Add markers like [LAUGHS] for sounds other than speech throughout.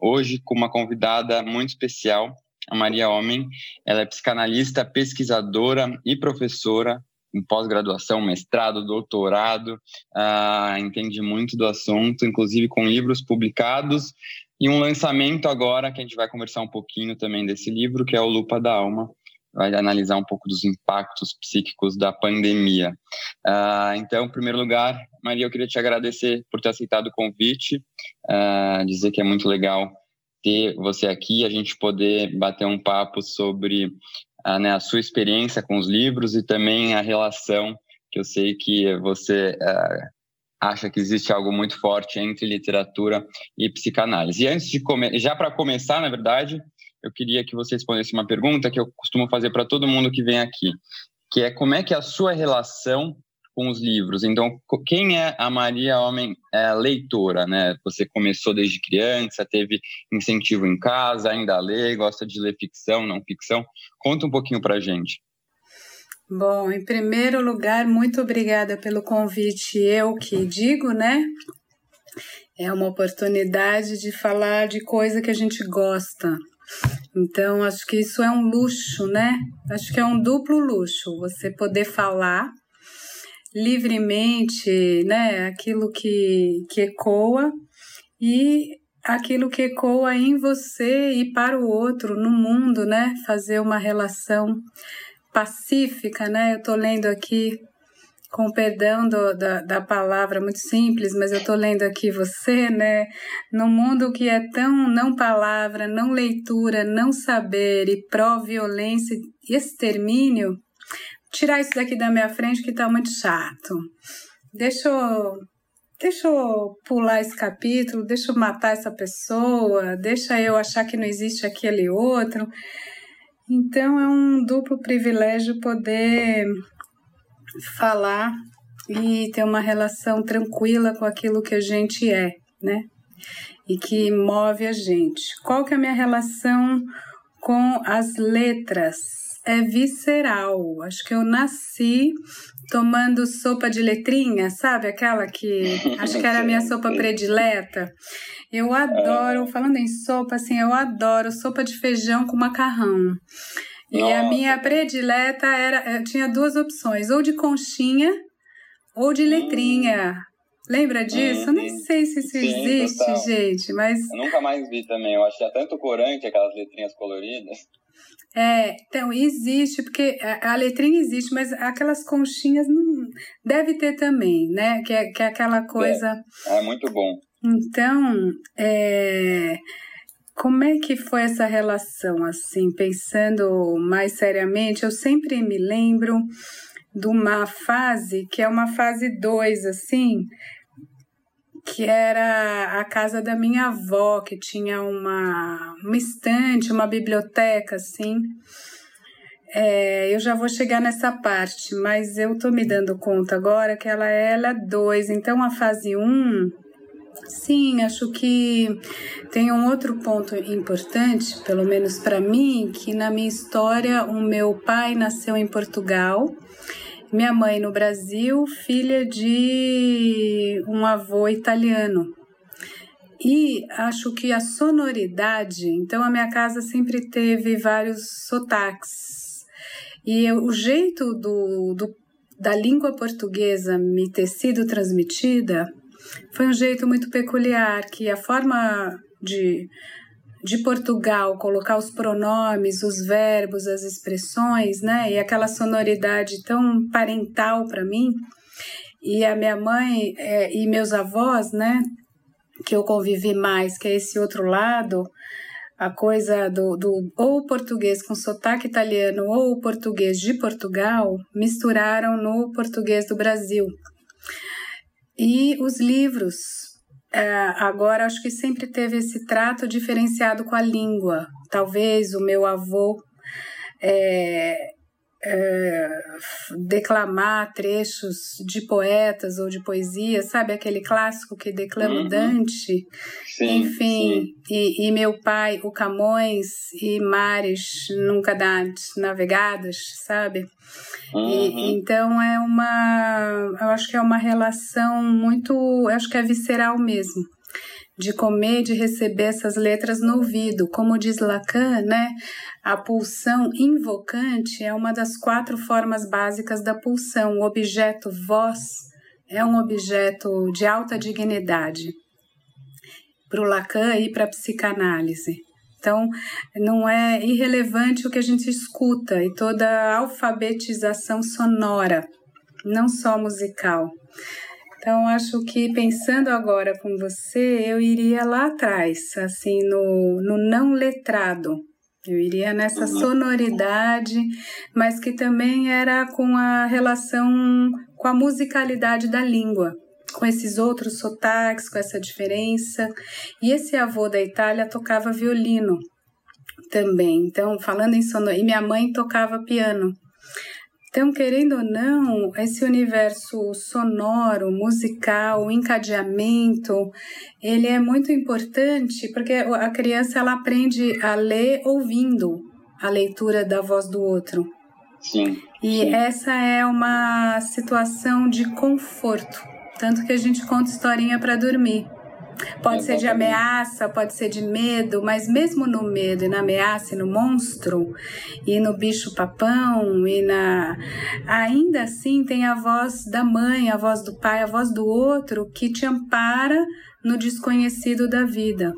Hoje com uma convidada muito especial, a Maria Homem. Ela é psicanalista, pesquisadora e professora em pós-graduação, mestrado, doutorado, uh, entende muito do assunto, inclusive com livros publicados. E um lançamento agora que a gente vai conversar um pouquinho também desse livro, que é o Lupa da Alma, vai analisar um pouco dos impactos psíquicos da pandemia. Uh, então, em primeiro lugar, Maria, eu queria te agradecer por ter aceitado o convite, uh, dizer que é muito legal ter você aqui, a gente poder bater um papo sobre uh, né, a sua experiência com os livros e também a relação que eu sei que você acha que existe algo muito forte entre literatura e psicanálise. E antes de já para começar, na verdade, eu queria que você respondesse uma pergunta que eu costumo fazer para todo mundo que vem aqui, que é como é que é a sua relação com os livros. Então, quem é a Maria Homem é, leitora, né? Você começou desde criança, teve incentivo em casa, ainda lê, gosta de ler ficção, não ficção. Conta um pouquinho para gente. Bom, em primeiro lugar, muito obrigada pelo convite. Eu que digo, né? É uma oportunidade de falar de coisa que a gente gosta. Então, acho que isso é um luxo, né? Acho que é um duplo luxo você poder falar livremente, né? Aquilo que, que ecoa e aquilo que ecoa em você e para o outro, no mundo, né? Fazer uma relação pacífica, né? Eu estou lendo aqui com perdão do, da, da palavra muito simples, mas eu estou lendo aqui você, né? No mundo que é tão não palavra, não leitura, não saber e pró-violência e extermínio, tirar isso daqui da minha frente que está muito chato. Deixa eu, deixa eu pular esse capítulo, deixa eu matar essa pessoa, deixa eu achar que não existe aquele outro. Então é um duplo privilégio poder falar e ter uma relação tranquila com aquilo que a gente é, né? E que move a gente. Qual que é a minha relação com as letras? É visceral. Acho que eu nasci tomando sopa de letrinha, sabe? Aquela que acho que era a minha [LAUGHS] sopa predileta. Eu adoro, falando em sopa, assim, eu adoro sopa de feijão com macarrão. E Nossa. a minha predileta era. Eu tinha duas opções, ou de conchinha ou de letrinha. Hum. Lembra disso? Hum, Nem sei se isso sim, existe, total. gente, mas. Eu nunca mais vi também. Eu achei tanto corante aquelas letrinhas coloridas. É, então existe, porque a, a letrinha existe, mas aquelas conchinhas não deve ter também, né? Que é, que é aquela coisa. É, é muito bom. Então, é, como é que foi essa relação, assim, pensando mais seriamente? Eu sempre me lembro de uma fase, que é uma fase 2, assim, que era a casa da minha avó, que tinha uma, uma estante, uma biblioteca, assim. É, eu já vou chegar nessa parte, mas eu tô me dando conta agora que ela é, ela 2. Então, a fase 1... Um, Sim, acho que tem um outro ponto importante, pelo menos para mim, que na minha história o meu pai nasceu em Portugal, minha mãe no Brasil, filha de um avô italiano. E acho que a sonoridade, então a minha casa sempre teve vários sotaques. E o jeito do, do da língua portuguesa me ter sido transmitida foi um jeito muito peculiar que a forma de de Portugal colocar os pronomes, os verbos, as expressões, né? E aquela sonoridade tão parental para mim. E a minha mãe é, e meus avós, né? Que eu convivi mais, que é esse outro lado, a coisa do, do ou português com sotaque italiano ou português de Portugal misturaram no português do Brasil. E os livros é, agora acho que sempre teve esse trato diferenciado com a língua. Talvez o meu avô é, é, declamar trechos de poetas ou de poesia, sabe aquele clássico que declama uhum. Dante? Sim, Enfim, sim. E, e, meu pai, o Camões e mares nunca dantes navegadas, sabe? Uhum. E, então é uma, eu acho que é uma relação muito, eu acho que é visceral mesmo de comer, de receber essas letras no ouvido. Como diz Lacan, né? A pulsão invocante é uma das quatro formas básicas da pulsão. O objeto voz é um objeto de alta dignidade para o Lacan e para a psicanálise. Então, não é irrelevante o que a gente escuta e toda a alfabetização sonora, não só musical. Então, acho que pensando agora com você, eu iria lá atrás, assim, no, no não letrado. Eu iria nessa uhum. sonoridade, mas que também era com a relação com a musicalidade da língua, com esses outros sotaques, com essa diferença. E esse avô da Itália tocava violino também. Então, falando em sonor, e minha mãe tocava piano. Então, querendo ou não, esse universo sonoro, musical, o encadeamento, ele é muito importante porque a criança ela aprende a ler ouvindo a leitura da voz do outro. Sim. E essa é uma situação de conforto, tanto que a gente conta historinha para dormir. Pode ser de ameaça, pode ser de medo, mas mesmo no medo e na ameaça e no monstro e no bicho papão e na ainda assim tem a voz da mãe, a voz do pai, a voz do outro que te ampara no desconhecido da vida.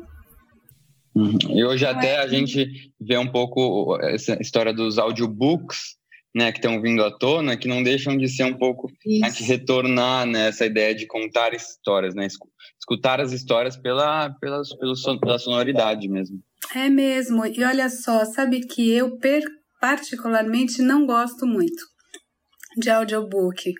Uhum. E hoje então, até é... a gente vê um pouco essa história dos audiobooks, né, que estão vindo à tona, que não deixam de ser um pouco né, de retornar nessa né, ideia de contar histórias, né, escutar as histórias pela, pela, pelo son, pela sonoridade mesmo. É mesmo. E olha só, sabe que eu per, particularmente não gosto muito de audiobook.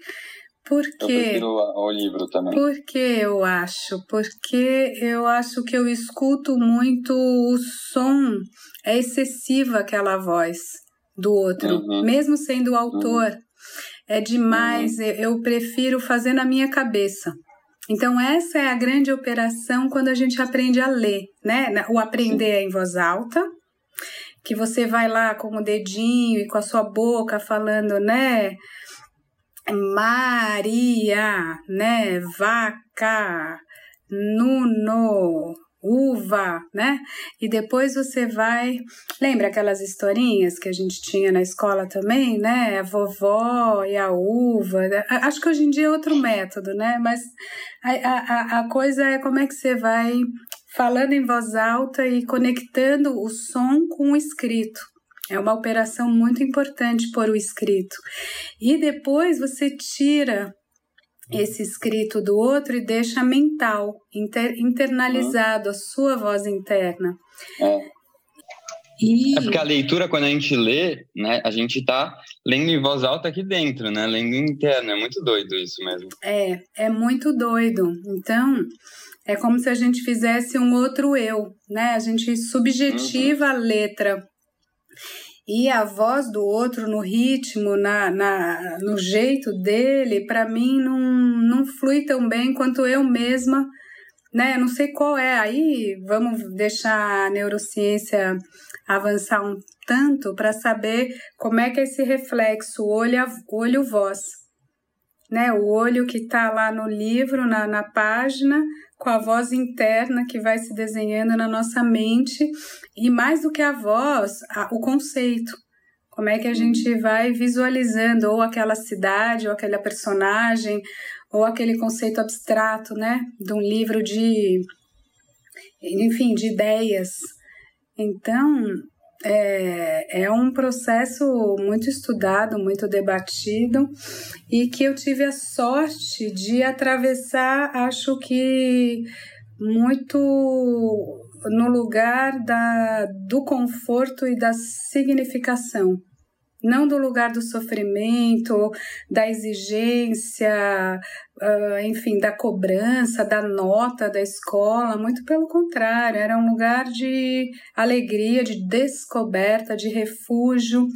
Porque, eu prefiro o livro também. Porque eu acho? Porque eu acho que eu escuto muito o som, é excessiva aquela voz do outro, uhum. mesmo sendo o autor. Uhum. É demais, uhum. eu prefiro fazer na minha cabeça. Então, essa é a grande operação quando a gente aprende a ler, né? O aprender é em voz alta, que você vai lá com o dedinho e com a sua boca falando, né? Maria, né? Vaca, Nuno, uva, né? E depois você vai. Lembra aquelas historinhas que a gente tinha na escola também, né? A vovó e a uva. Acho que hoje em dia é outro método, né? Mas a, a, a coisa é como é que você vai falando em voz alta e conectando o som com o escrito. É uma operação muito importante por o escrito. E depois você tira esse escrito do outro e deixa mental, inter, internalizado, a sua voz interna. É. E... É porque a leitura, quando a gente lê, né, a gente está lendo em voz alta aqui dentro, né? Lendo interno. É muito doido isso mesmo. É, é muito doido. Então, é como se a gente fizesse um outro eu, né? A gente subjetiva uhum. a letra e a voz do outro no ritmo, na, na no jeito dele, para mim não, não flui tão bem quanto eu mesma, né? Não sei qual é. Aí vamos deixar a neurociência avançar um tanto para saber como é que é esse reflexo olho olho voz, né? O olho que está lá no livro, na, na página, com a voz interna que vai se desenhando na nossa mente e mais do que a voz, a, o conceito. Como é que a gente vai visualizando ou aquela cidade, ou aquela personagem, ou aquele conceito abstrato, né, de um livro de enfim, de ideias. Então, é, é um processo muito estudado, muito debatido e que eu tive a sorte de atravessar, acho que muito no lugar da, do conforto e da significação. Não do lugar do sofrimento, da exigência, uh, enfim, da cobrança, da nota da escola, muito pelo contrário, era um lugar de alegria, de descoberta, de refúgio.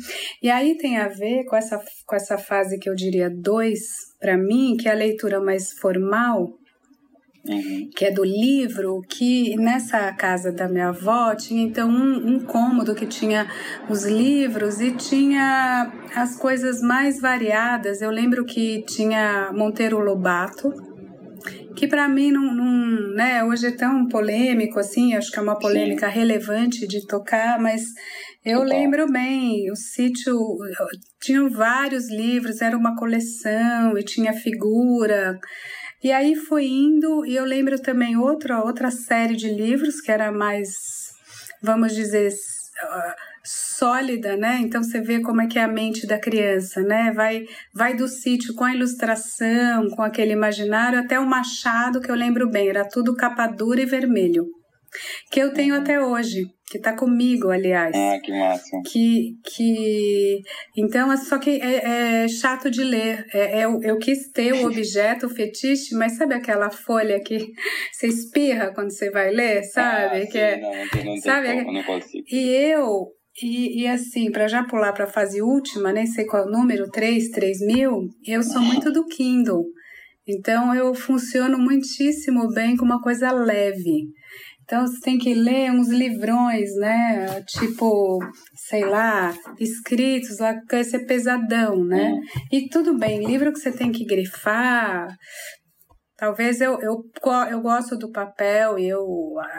E aí tem a ver com essa, com essa fase que eu diria dois, para mim, que é a leitura mais formal, Uhum. que é do livro, que nessa casa da minha avó tinha então um, um cômodo que tinha os livros e tinha as coisas mais variadas. Eu lembro que tinha Monteiro Lobato, que para mim não, não, né, hoje é tão polêmico assim, acho que é uma polêmica Sim. relevante de tocar, mas eu lembro bem, o sítio tinha vários livros, era uma coleção e tinha figura. E aí foi indo, e eu lembro também outra, outra série de livros que era mais, vamos dizer, uh, sólida, né? Então você vê como é que é a mente da criança, né? Vai, vai do sítio com a ilustração, com aquele imaginário, até o machado, que eu lembro bem, era tudo capa dura e vermelho que eu tenho até hoje, que está comigo, aliás. Ah, que massa. Que, que... Então, é só que é, é chato de ler. É, é, eu quis ter o objeto, o fetiche, mas sabe aquela folha que [LAUGHS] você espirra quando você vai ler, sabe? Ah, que é, não, não sabe? Como, não consigo. E eu... E, e assim, para já pular para a fase última, nem sei qual é o número, 3, 3 mil, eu sou muito do Kindle. Então eu funciono muitíssimo bem com uma coisa leve. Então você tem que ler uns livrões, né? Tipo, sei lá, escritos lá, que vai ser pesadão, né? E tudo bem, livro que você tem que grifar. Talvez eu, eu, eu gosto do papel e eu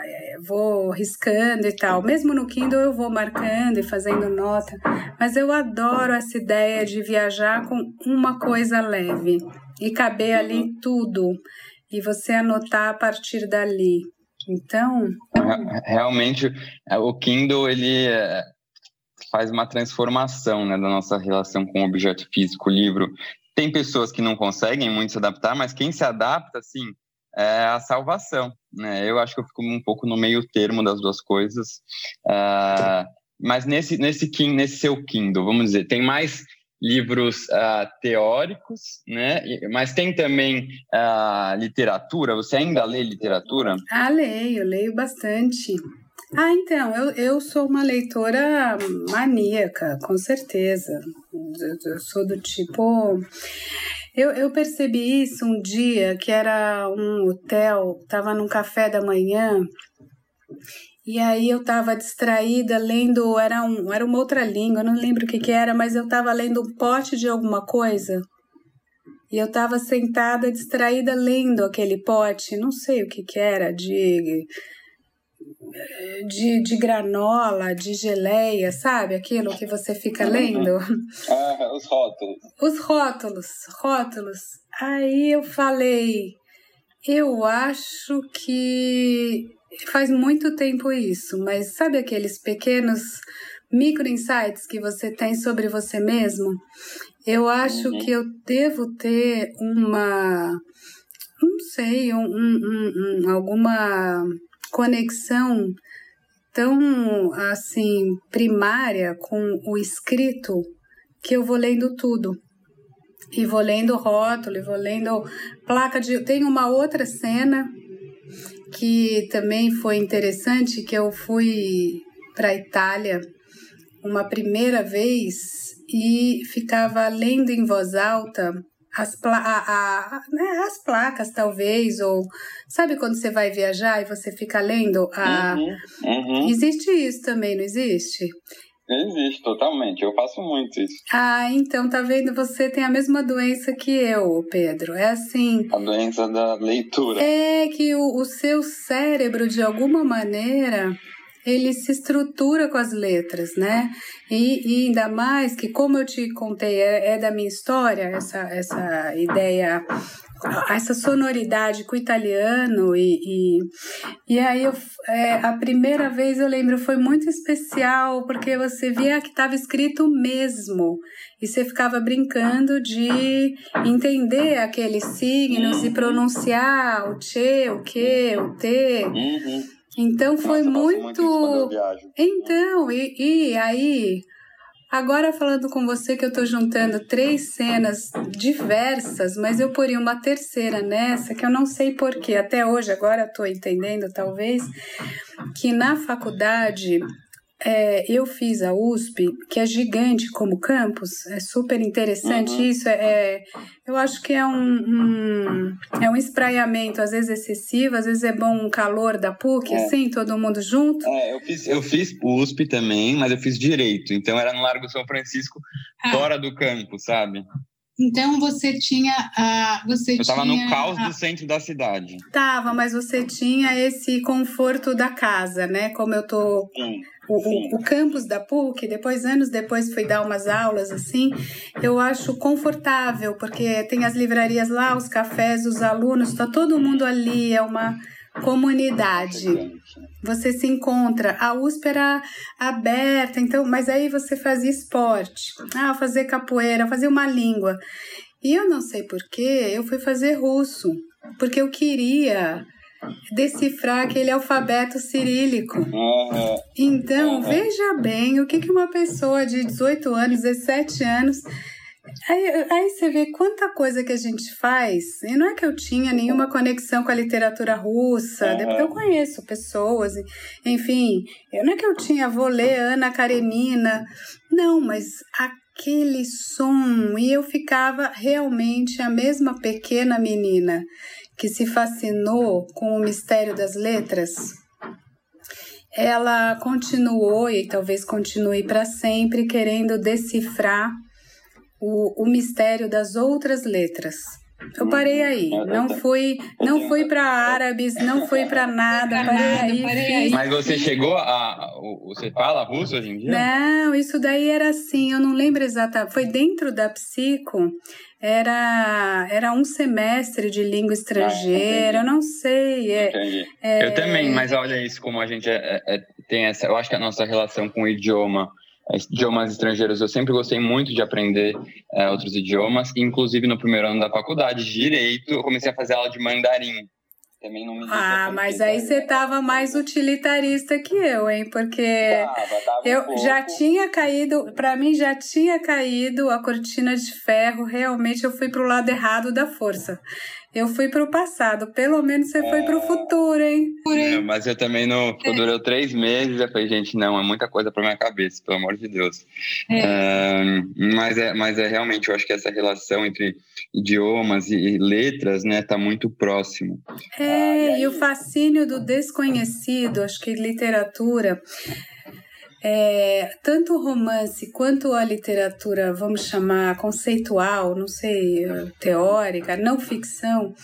é, vou riscando e tal. Mesmo no Kindle eu vou marcando e fazendo nota. Mas eu adoro essa ideia de viajar com uma coisa leve e caber ali tudo. E você anotar a partir dali. Então. Realmente, é, o Kindle ele é, faz uma transformação né, da nossa relação com o objeto físico, o livro. Tem pessoas que não conseguem muito se adaptar, mas quem se adapta, assim, é a salvação. Né? Eu acho que eu fico um pouco no meio termo das duas coisas. Uh, mas nesse, nesse, nesse seu Kindle, vamos dizer, tem mais livros uh, teóricos, né? Mas tem também uh, literatura. Você ainda lê literatura? Ah, leio, leio bastante. Ah, então, eu, eu sou uma leitora maníaca, com certeza. Eu, eu sou do tipo. Eu, eu percebi isso um dia que era um hotel, estava num café da manhã e aí eu estava distraída lendo, era, um, era uma outra língua, eu não lembro o que, que era, mas eu estava lendo um pote de alguma coisa. E eu estava sentada, distraída, lendo aquele pote, não sei o que, que era, de, de, de granola, de geleia, sabe? Aquilo que você fica lendo. Ah, os rótulos. Os rótulos, rótulos. Aí eu falei, eu acho que faz muito tempo isso, mas sabe aqueles pequenos micro insights que você tem sobre você mesmo? Eu acho uhum. que eu devo ter uma, não sei, um, um, um, alguma conexão tão assim primária com o escrito que eu vou lendo tudo. E vou lendo rótulo, e vou lendo placa de. Tem uma outra cena que também foi interessante que eu fui para a Itália uma primeira vez e ficava lendo em voz alta as, pla a, a, né, as placas, talvez, ou sabe quando você vai viajar e você fica lendo? A... Uhum, uhum. Existe isso também, não existe? Existe, totalmente. Eu faço muito isso. Ah, então tá vendo? Você tem a mesma doença que eu, Pedro. É assim. A doença da leitura. É que o, o seu cérebro, de alguma maneira, ele se estrutura com as letras, né? E, e, ainda mais que, como eu te contei, é, é da minha história, essa, essa ideia essa sonoridade com o italiano e, e, e aí eu, é, a primeira vez eu lembro foi muito especial porque você via que estava escrito mesmo e você ficava brincando de entender aqueles signos e pronunciar o che, o que, o te. Uhum. Então foi Nossa, muito. muito então, e, e aí Agora falando com você que eu estou juntando três cenas diversas, mas eu poria uma terceira nessa que eu não sei porquê. Até hoje, agora estou entendendo, talvez, que na faculdade é, eu fiz a USP, que é gigante como campus, é super interessante uhum. isso. É, é, eu acho que é um, um, é um espraiamento, às vezes excessivo, às vezes é bom um calor da PUC, é. assim, todo mundo junto. É, eu fiz, eu fiz USP também, mas eu fiz direito, então era no Largo São Francisco, ah. fora do campus, sabe? Então você tinha a. Você eu estava no caos a... do centro da cidade. Tava, mas você tinha esse conforto da casa, né? Como eu tô. Sim. O, o, campus da PUC, depois, anos depois, fui dar umas aulas assim. Eu acho confortável, porque tem as livrarias lá, os cafés, os alunos, tá todo mundo ali, é uma comunidade. Você se encontra. A USP era aberta, então, mas aí você fazia esporte. Ah, fazer capoeira, fazer uma língua. E eu não sei porquê, eu fui fazer russo, porque eu queria decifrar aquele alfabeto cirílico. Então, veja bem o que, que uma pessoa de 18 anos, 17 anos Aí, aí você vê quanta coisa que a gente faz, e não é que eu tinha nenhuma conexão com a literatura russa, uhum. eu conheço pessoas, enfim, não é que eu tinha, vou ler Ana Karenina, não, mas aquele som, e eu ficava realmente a mesma pequena menina que se fascinou com o mistério das letras, ela continuou e talvez continue para sempre querendo decifrar o, o mistério das outras letras. Eu parei aí, não fui, não fui para árabes, não fui para nada, parei aí. Mas você chegou a, você fala russo hoje em dia? Não, isso daí era assim, eu não lembro exatamente. Foi dentro da psico, era era um semestre de língua estrangeira, ah, eu não sei. É, é, eu também, mas olha isso como a gente é, é, tem essa. Eu acho que a nossa relação com o idioma idiomas estrangeiros. Eu sempre gostei muito de aprender é, outros idiomas, inclusive no primeiro ano da faculdade de Direito, eu comecei a fazer aula de mandarim. Também não me Ah, mas aí você tava mais utilitarista que eu, hein? Porque tava, tava eu um já tinha caído, para mim já tinha caído a cortina de ferro, realmente eu fui pro lado errado da força. Eu fui para o passado, pelo menos você é... foi para o futuro, hein? É, mas eu também não. É. Durou três meses, eu falei, gente, não, é muita coisa para minha cabeça, pelo amor de Deus. É, mas, é, mas é realmente, eu acho que essa relação entre idiomas e letras, né, tá muito próximo. É, ah, e, e o fascínio do desconhecido, acho que literatura é, tanto o romance quanto a literatura, vamos chamar conceitual, não sei, teórica, não ficção,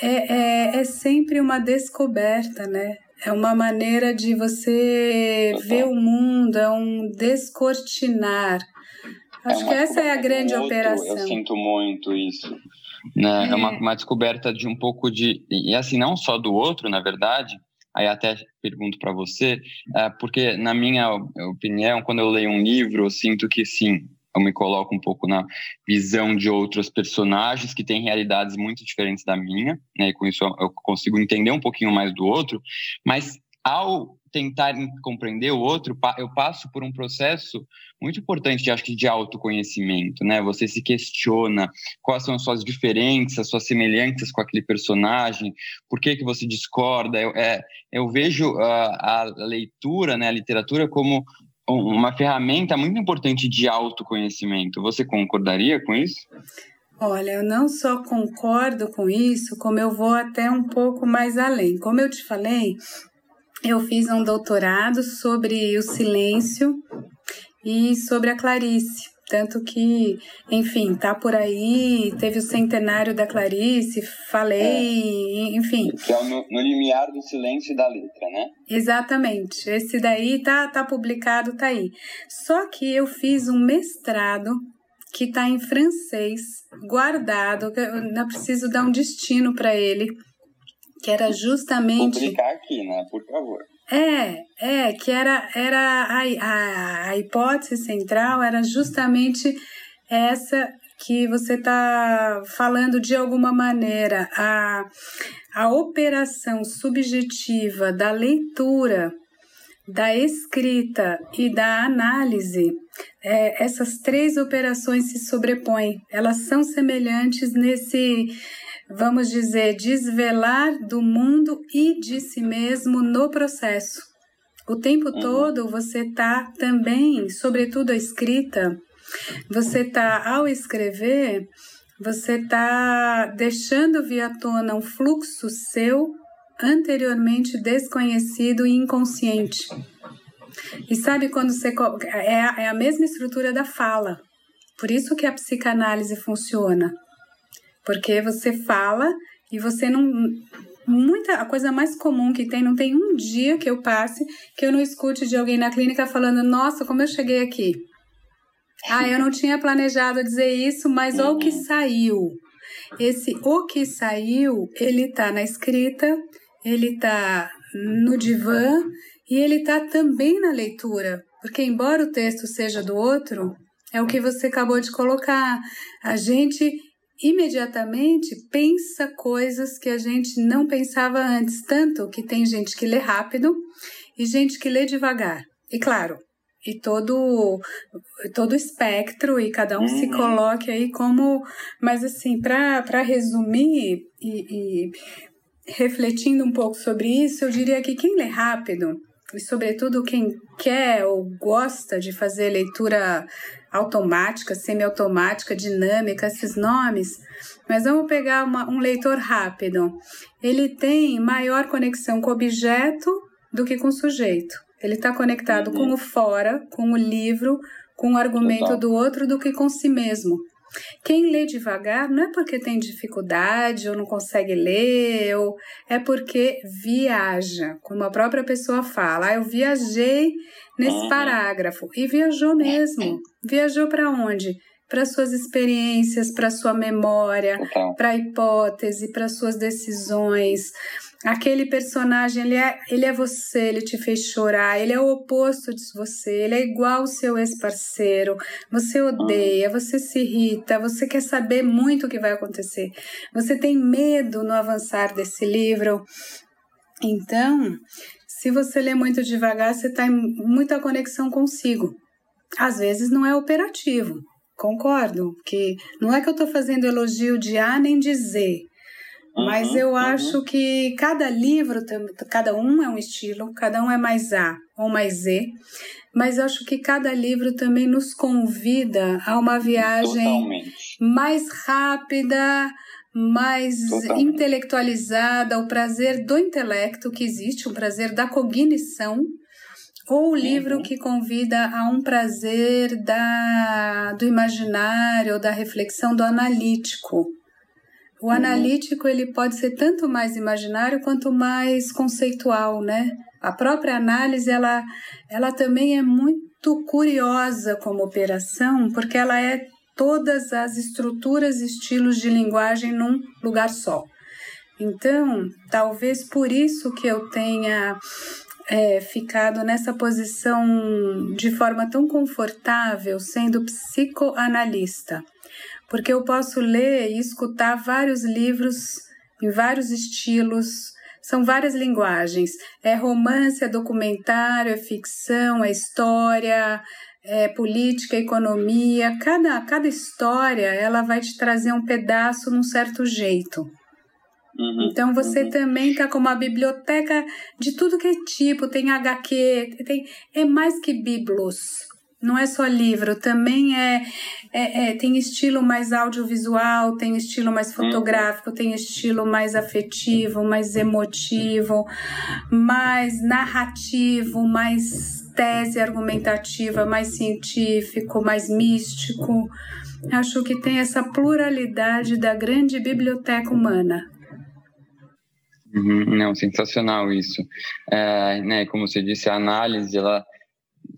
é, é, é sempre uma descoberta, né? É uma maneira de você ver o mundo, é um descortinar. Acho é que essa é a grande outro, operação. Eu sinto muito isso. Né? É, é uma, uma descoberta de um pouco de. E assim, não só do outro, na verdade, aí até pergunto para você, é, porque na minha opinião, quando eu leio um livro, eu sinto que sim, eu me coloco um pouco na visão de outros personagens que têm realidades muito diferentes da minha, né? E com isso eu consigo entender um pouquinho mais do outro, mas ao tentar compreender o outro, eu passo por um processo muito importante, acho que de autoconhecimento, né? Você se questiona quais são as suas diferenças, as suas semelhanças com aquele personagem, por que que você discorda. Eu, é, eu vejo a, a leitura, né, a literatura como uma ferramenta muito importante de autoconhecimento. Você concordaria com isso? Olha, eu não só concordo com isso, como eu vou até um pouco mais além. Como eu te falei, eu fiz um doutorado sobre o silêncio e sobre a Clarice. Tanto que, enfim, tá por aí, teve o centenário da Clarice, falei, é. enfim. Que é no, no limiar do silêncio e da letra, né? Exatamente. Esse daí tá, tá publicado, tá aí. Só que eu fiz um mestrado que tá em francês, guardado, eu não preciso dar um destino para ele que era justamente. Publicar aqui, né? Por favor. É, é, que era, era a, a, a hipótese central era justamente essa que você está falando de alguma maneira, a, a operação subjetiva da leitura da escrita e da análise, é, essas três operações se sobrepõem. Elas são semelhantes nesse, vamos dizer, desvelar do mundo e de si mesmo no processo. O tempo uhum. todo você está também, sobretudo a escrita, você está, ao escrever, você está deixando vir à tona um fluxo seu anteriormente desconhecido e inconsciente. E sabe quando você. É a, é a mesma estrutura da fala. Por isso que a psicanálise funciona. Porque você fala e você não. Muita, a coisa mais comum que tem, não tem um dia que eu passe que eu não escute de alguém na clínica falando: Nossa, como eu cheguei aqui. Ah, eu não tinha planejado dizer isso, mas o que saiu. Esse o que saiu, ele tá na escrita, ele tá no divã e ele tá também na leitura. Porque embora o texto seja do outro, é o que você acabou de colocar. A gente imediatamente pensa coisas que a gente não pensava antes, tanto que tem gente que lê rápido e gente que lê devagar. E claro, e todo todo espectro e cada um uhum. se coloque aí como mas assim para resumir e, e refletindo um pouco sobre isso eu diria que quem lê rápido e sobretudo quem quer ou gosta de fazer leitura automática, semiautomática, dinâmica, esses nomes, mas vamos pegar uma, um leitor rápido. Ele tem maior conexão com o objeto do que com o sujeito. Ele está conectado uhum. com o fora, com o livro, com o argumento Total. do outro do que com si mesmo. Quem lê devagar não é porque tem dificuldade ou não consegue ler, ou é porque viaja, como a própria pessoa fala. Ah, eu viajei nesse uhum. parágrafo e viajou mesmo. Viajou para onde? Para suas experiências, para sua memória, para a hipótese, para suas decisões, Aquele personagem, ele é, ele é você, ele te fez chorar, ele é o oposto de você, ele é igual ao seu ex-parceiro. Você odeia, você se irrita, você quer saber muito o que vai acontecer. Você tem medo no avançar desse livro. Então, se você lê muito devagar, você está em muita conexão consigo. Às vezes não é operativo, concordo, que não é que eu estou fazendo elogio de A nem de Z. Mas uhum, eu uhum. acho que cada livro, cada um é um estilo, cada um é mais A ou mais Z, mas eu acho que cada livro também nos convida a uma viagem Totalmente. mais rápida, mais Totalmente. intelectualizada, o prazer do intelecto que existe, o prazer da cognição, ou o livro uhum. que convida a um prazer da, do imaginário, da reflexão do analítico. O analítico ele pode ser tanto mais imaginário quanto mais conceitual, né? A própria análise ela, ela também é muito curiosa como operação, porque ela é todas as estruturas e estilos de linguagem num lugar só. Então, talvez por isso que eu tenha é, ficado nessa posição de forma tão confortável, sendo psicoanalista porque eu posso ler e escutar vários livros em vários estilos, são várias linguagens. É romance, é documentário, é ficção, é história, é política, economia. Cada, cada história ela vai te trazer um pedaço num certo jeito. Uhum, então você uhum. também está com uma biblioteca de tudo que é tipo, tem HQ, tem, é mais que biblos. Não é só livro, também é, é, é, tem estilo mais audiovisual, tem estilo mais uhum. fotográfico, tem estilo mais afetivo, mais emotivo, mais narrativo, mais tese argumentativa, mais científico, mais místico. Acho que tem essa pluralidade da grande biblioteca humana. Uhum, não, sensacional isso. É, né, como você disse, a análise ela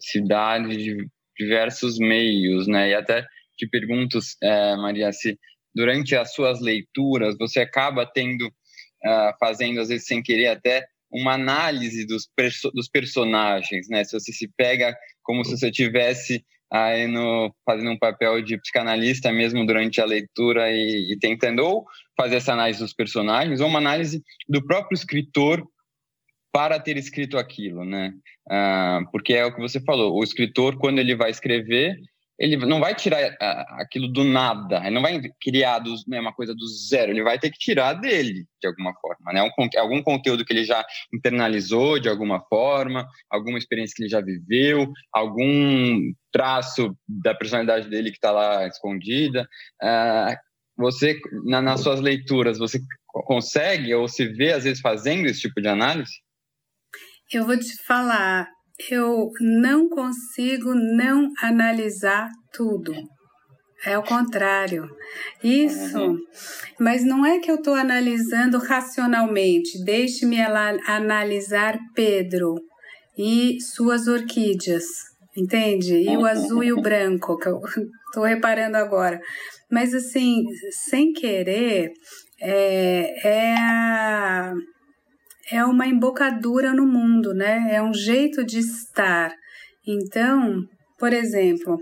se dá de diversos meios, né? E até te pergunto, é, Maria, se durante as suas leituras você acaba tendo, uh, fazendo às vezes sem querer até uma análise dos, perso dos personagens, né? Se você se pega como se você tivesse aí no fazendo um papel de psicanalista mesmo durante a leitura e, e tentando ou fazer essa análise dos personagens ou uma análise do próprio escritor para ter escrito aquilo, né? Ah, porque é o que você falou, o escritor, quando ele vai escrever, ele não vai tirar aquilo do nada, ele não vai criar do, né, uma coisa do zero, ele vai ter que tirar dele, de alguma forma, né? Um, algum conteúdo que ele já internalizou de alguma forma, alguma experiência que ele já viveu, algum traço da personalidade dele que está lá escondida. Uh, você, na, nas suas leituras, você consegue ou se vê, às vezes, fazendo esse tipo de análise? Eu vou te falar, eu não consigo não analisar tudo. É o contrário. Isso, uhum. mas não é que eu estou analisando racionalmente. Deixe-me analisar Pedro e suas orquídeas, entende? E o azul e o branco, que eu [LAUGHS] estou reparando agora. Mas assim, sem querer, é, é a é uma embocadura no mundo, né? É um jeito de estar. Então, por exemplo,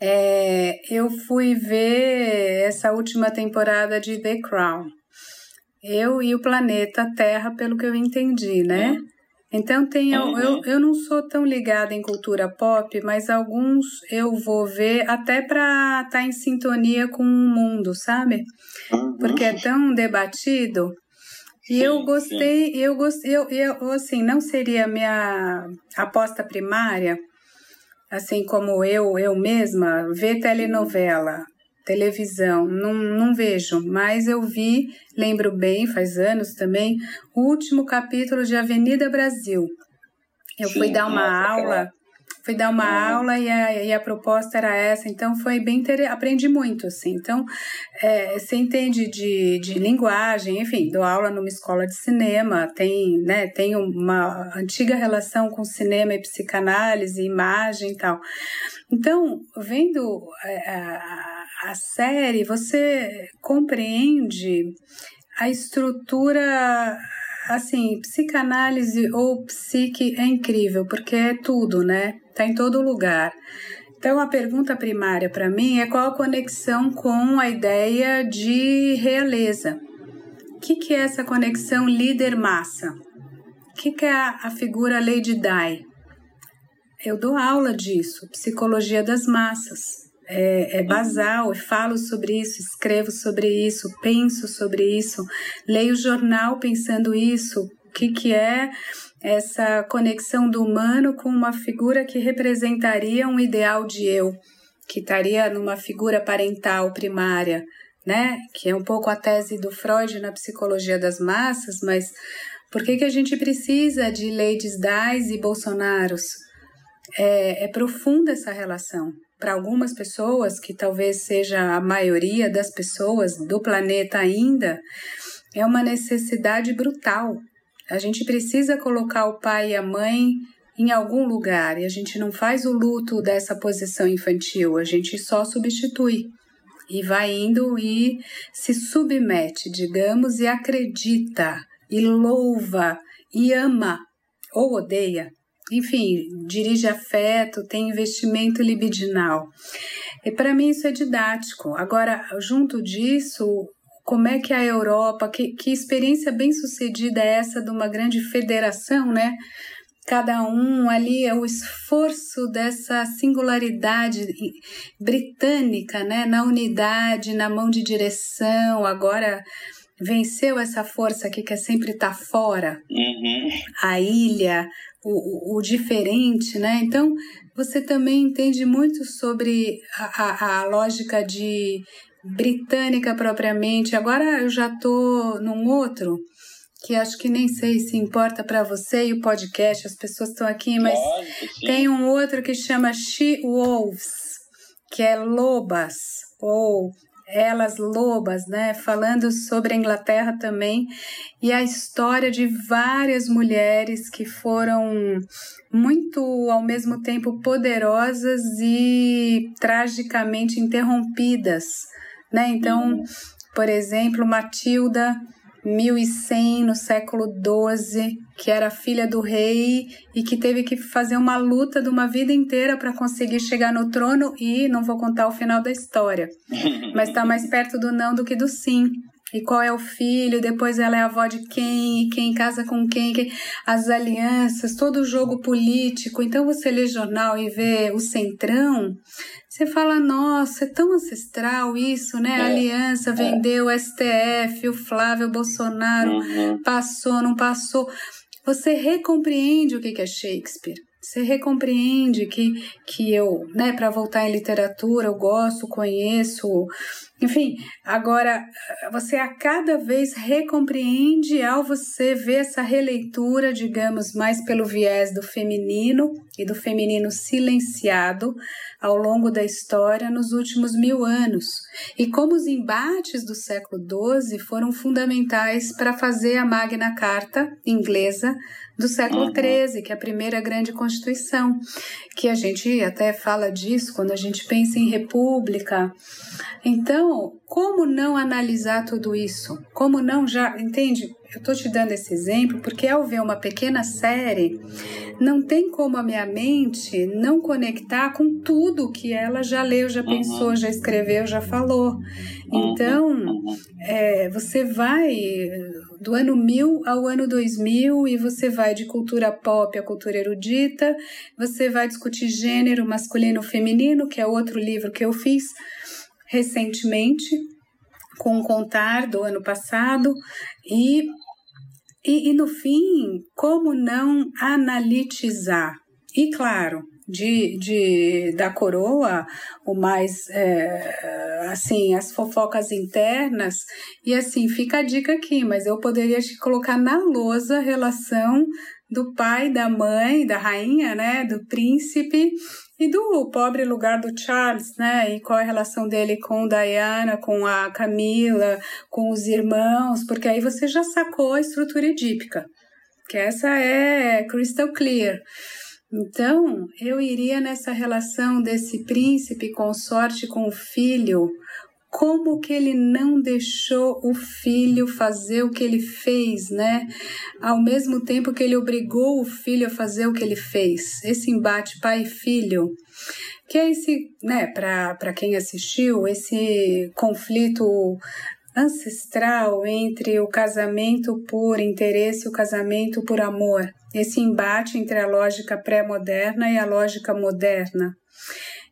é, eu fui ver essa última temporada de The Crown. Eu e o planeta Terra, pelo que eu entendi, né? Então tem eu, eu, uhum. eu não sou tão ligada em cultura pop, mas alguns eu vou ver até para estar tá em sintonia com o mundo, sabe? Uhum. Porque é tão debatido. E eu gostei, sim. eu gostei, eu, eu assim, não seria minha aposta primária, assim como eu, eu mesma, ver telenovela, televisão, não, não vejo, mas eu vi, lembro bem, faz anos também, o último capítulo de Avenida Brasil. Eu sim, fui dar uma nossa, aula fui dar uma uhum. aula e a, e a proposta era essa, então foi bem interessante, aprendi muito, assim. Então, é, você entende de, de linguagem, enfim, dou aula numa escola de cinema, tem, né, tem uma antiga relação com cinema e psicanálise, imagem e tal. Então, vendo é, a, a série, você compreende a estrutura assim, psicanálise ou psique é incrível, porque é tudo, né? Tá em todo lugar. Então, a pergunta primária para mim é qual a conexão com a ideia de realeza? O que, que é essa conexão líder-massa? O que, que é a, figura Lady Di? Eu dou aula disso, psicologia das massas é, é basal, eu falo sobre isso, escrevo sobre isso, penso sobre isso, leio jornal pensando isso, o que, que é essa conexão do humano com uma figura que representaria um ideal de eu, que estaria numa figura parental primária, né? Que é um pouco a tese do Freud na psicologia das massas, mas por que, que a gente precisa de Ladies Dais e Bolsonaros? É, é profunda essa relação para algumas pessoas, que talvez seja a maioria das pessoas do planeta ainda, é uma necessidade brutal. A gente precisa colocar o pai e a mãe em algum lugar e a gente não faz o luto dessa posição infantil, a gente só substitui e vai indo e se submete, digamos, e acredita, e louva, e ama ou odeia enfim, dirige afeto, tem investimento libidinal. E para mim isso é didático. Agora, junto disso, como é que a Europa, que, que experiência bem sucedida é essa de uma grande federação, né? Cada um ali é o esforço dessa singularidade britânica, né? Na unidade, na mão de direção, agora venceu essa força que quer sempre estar tá fora, uhum. a ilha, o, o, diferente, né? Então, você também entende muito sobre a, a, a lógica de britânica propriamente. Agora eu já tô num outro que acho que nem sei se importa para você e o podcast, as pessoas estão aqui, mas tem um outro que chama She Wolves, que é lobas ou elas lobas, né, falando sobre a Inglaterra também e a história de várias mulheres que foram muito ao mesmo tempo poderosas e tragicamente interrompidas, né? Então, uhum. por exemplo, Matilda 1100 no século XII, que era filha do rei e que teve que fazer uma luta de uma vida inteira para conseguir chegar no trono e não vou contar o final da história, [LAUGHS] mas está mais perto do não do que do sim. E qual é o filho, depois ela é avó de quem, e quem casa com quem, quem, as alianças, todo o jogo político. Então você lê jornal e vê o centrão, você fala, nossa, é tão ancestral isso, né? A é, aliança é. vendeu o STF, o Flávio Bolsonaro, uhum. passou, não passou. Você recompreende o que é Shakespeare. Você recompreende que, que eu, né, para voltar em literatura, eu gosto, conheço, enfim, agora você a cada vez recompreende ao você ver essa releitura, digamos, mais pelo viés do feminino e do feminino silenciado ao longo da história nos últimos mil anos. E como os embates do século XII foram fundamentais para fazer a Magna Carta inglesa do século XIII, uhum. que é a primeira grande constituição, que a gente até fala disso quando a gente pensa em república. Então, como não analisar tudo isso? Como não já, entende? Eu estou te dando esse exemplo porque ao ver uma pequena série, não tem como a minha mente não conectar com tudo que ela já leu, já pensou, uhum. já escreveu, já falou. Uhum. Então, é, você vai do ano 1000 ao ano 2000 e você vai de cultura pop a cultura erudita, você vai discutir gênero masculino feminino, que é outro livro que eu fiz recentemente com o Contar do ano passado e, e, e no fim, como não analitizar? E claro, de, de da coroa, o mais é, assim, as fofocas internas, e assim, fica a dica aqui, mas eu poderia te colocar na lousa a relação do pai, da mãe, da rainha, né, do príncipe e do pobre lugar do Charles, né? E qual é a relação dele com Diana, com a Camila, com os irmãos, porque aí você já sacou a estrutura edípica, que essa é crystal clear. Então, eu iria nessa relação desse príncipe consorte com o filho, como que ele não deixou o filho fazer o que ele fez, né? Ao mesmo tempo que ele obrigou o filho a fazer o que ele fez. Esse embate pai e filho, que é esse, né, para quem assistiu, esse conflito ancestral entre o casamento por interesse e o casamento por amor. Esse embate entre a lógica pré-moderna e a lógica moderna.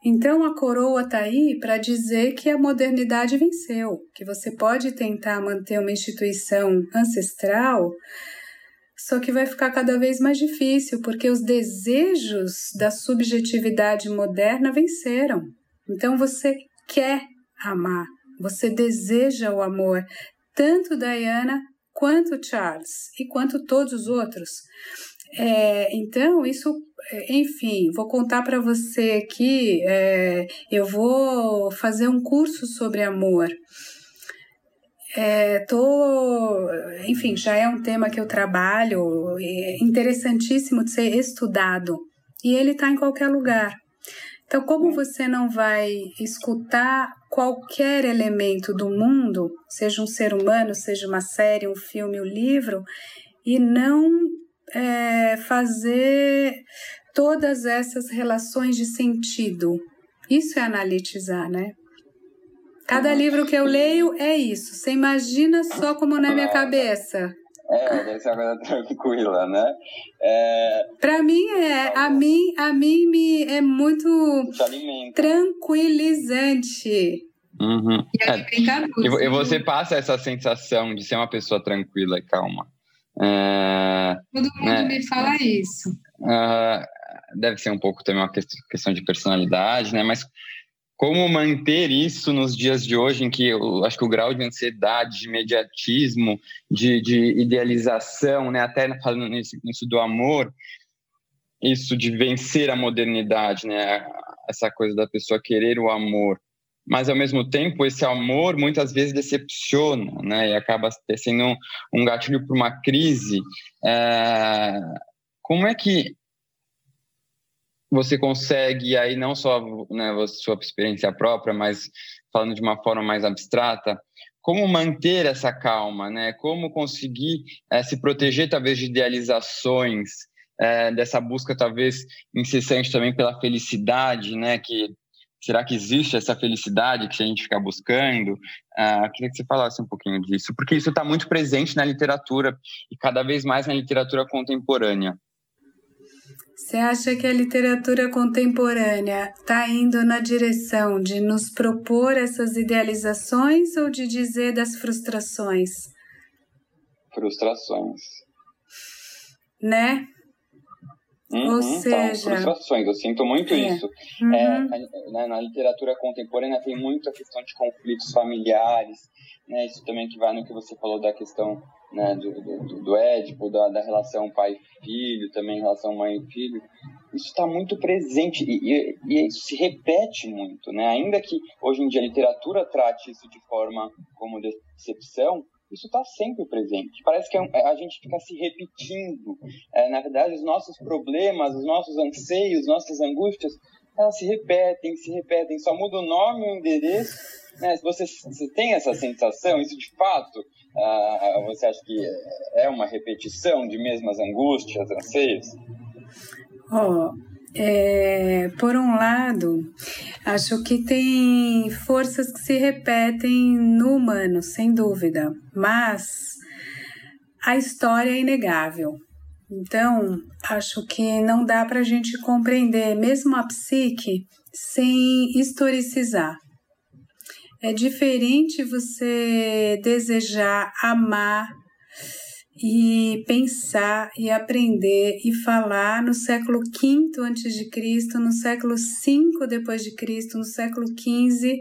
Então a coroa está aí para dizer que a modernidade venceu, que você pode tentar manter uma instituição ancestral, só que vai ficar cada vez mais difícil, porque os desejos da subjetividade moderna venceram. Então você quer amar, você deseja o amor, tanto Diana quanto Charles e quanto todos os outros. É, então, isso, é, enfim, vou contar para você aqui. É, eu vou fazer um curso sobre amor. É, tô, enfim, já é um tema que eu trabalho, é interessantíssimo de ser estudado e ele está em qualquer lugar. Então, como você não vai escutar qualquer elemento do mundo, seja um ser humano, seja uma série, um filme, um livro, e não é, fazer todas essas relações de sentido. Isso é analitizar, né? Cada livro que eu leio é isso. Você imagina só como na minha cabeça. É, deve ser uma coisa [LAUGHS] tranquila, né? É... Para mim é, a mim, a mim me é muito tranquilizante. Uhum. É, e, você passa essa sensação de ser uma pessoa tranquila e calma. É, Todo mundo né? me fala isso. Uh, deve ser um pouco também uma questão de personalidade, né? Mas como manter isso nos dias de hoje, em que eu acho que o grau de ansiedade, de imediatismo, de, de idealização, né? Até falando nisso, nisso do amor, isso de vencer a modernidade, né? Essa coisa da pessoa querer o amor mas ao mesmo tempo esse amor muitas vezes decepciona, né? E acaba sendo um, um gatilho para uma crise. É... Como é que você consegue aí não só né, sua experiência própria, mas falando de uma forma mais abstrata, como manter essa calma, né? Como conseguir é, se proteger talvez de idealizações, é, dessa busca talvez incessante também pela felicidade, né? Que Será que existe essa felicidade que a gente fica buscando? Uh, queria que você falasse um pouquinho disso, porque isso está muito presente na literatura e cada vez mais na literatura contemporânea. Você acha que a literatura contemporânea está indo na direção de nos propor essas idealizações ou de dizer das frustrações? Frustrações. Né? Uhum, Ou seja, frustrações, eu sinto muito é. isso. Uhum. É, na, na, literatura contemporânea tem muito a questão de conflitos familiares, né? Isso também que vai no que você falou da questão né, do, do, do Édipo, da, da relação pai-filho, também relação mãe-filho. Isso está muito presente e, e, e, isso se repete muito, né? Ainda que hoje em dia a literatura trate isso de forma como decepção, isso está sempre presente. Parece que é é, a gente fica se repetindo. É, na verdade, os nossos problemas, os nossos anseios, nossas angústias, elas se repetem, se repetem. Só muda o nome e o endereço. Né? Você, você tem essa sensação, isso de fato, ah, você acha que é uma repetição de mesmas angústias, anseios? Oh, é, por um lado, acho que tem forças que se repetem no humano, sem dúvida, mas a história é inegável. Então, acho que não dá para a gente compreender mesmo a psique sem historicizar. É diferente você desejar amar e pensar e aprender e falar no século V antes de Cristo, no século V depois de Cristo, no século XV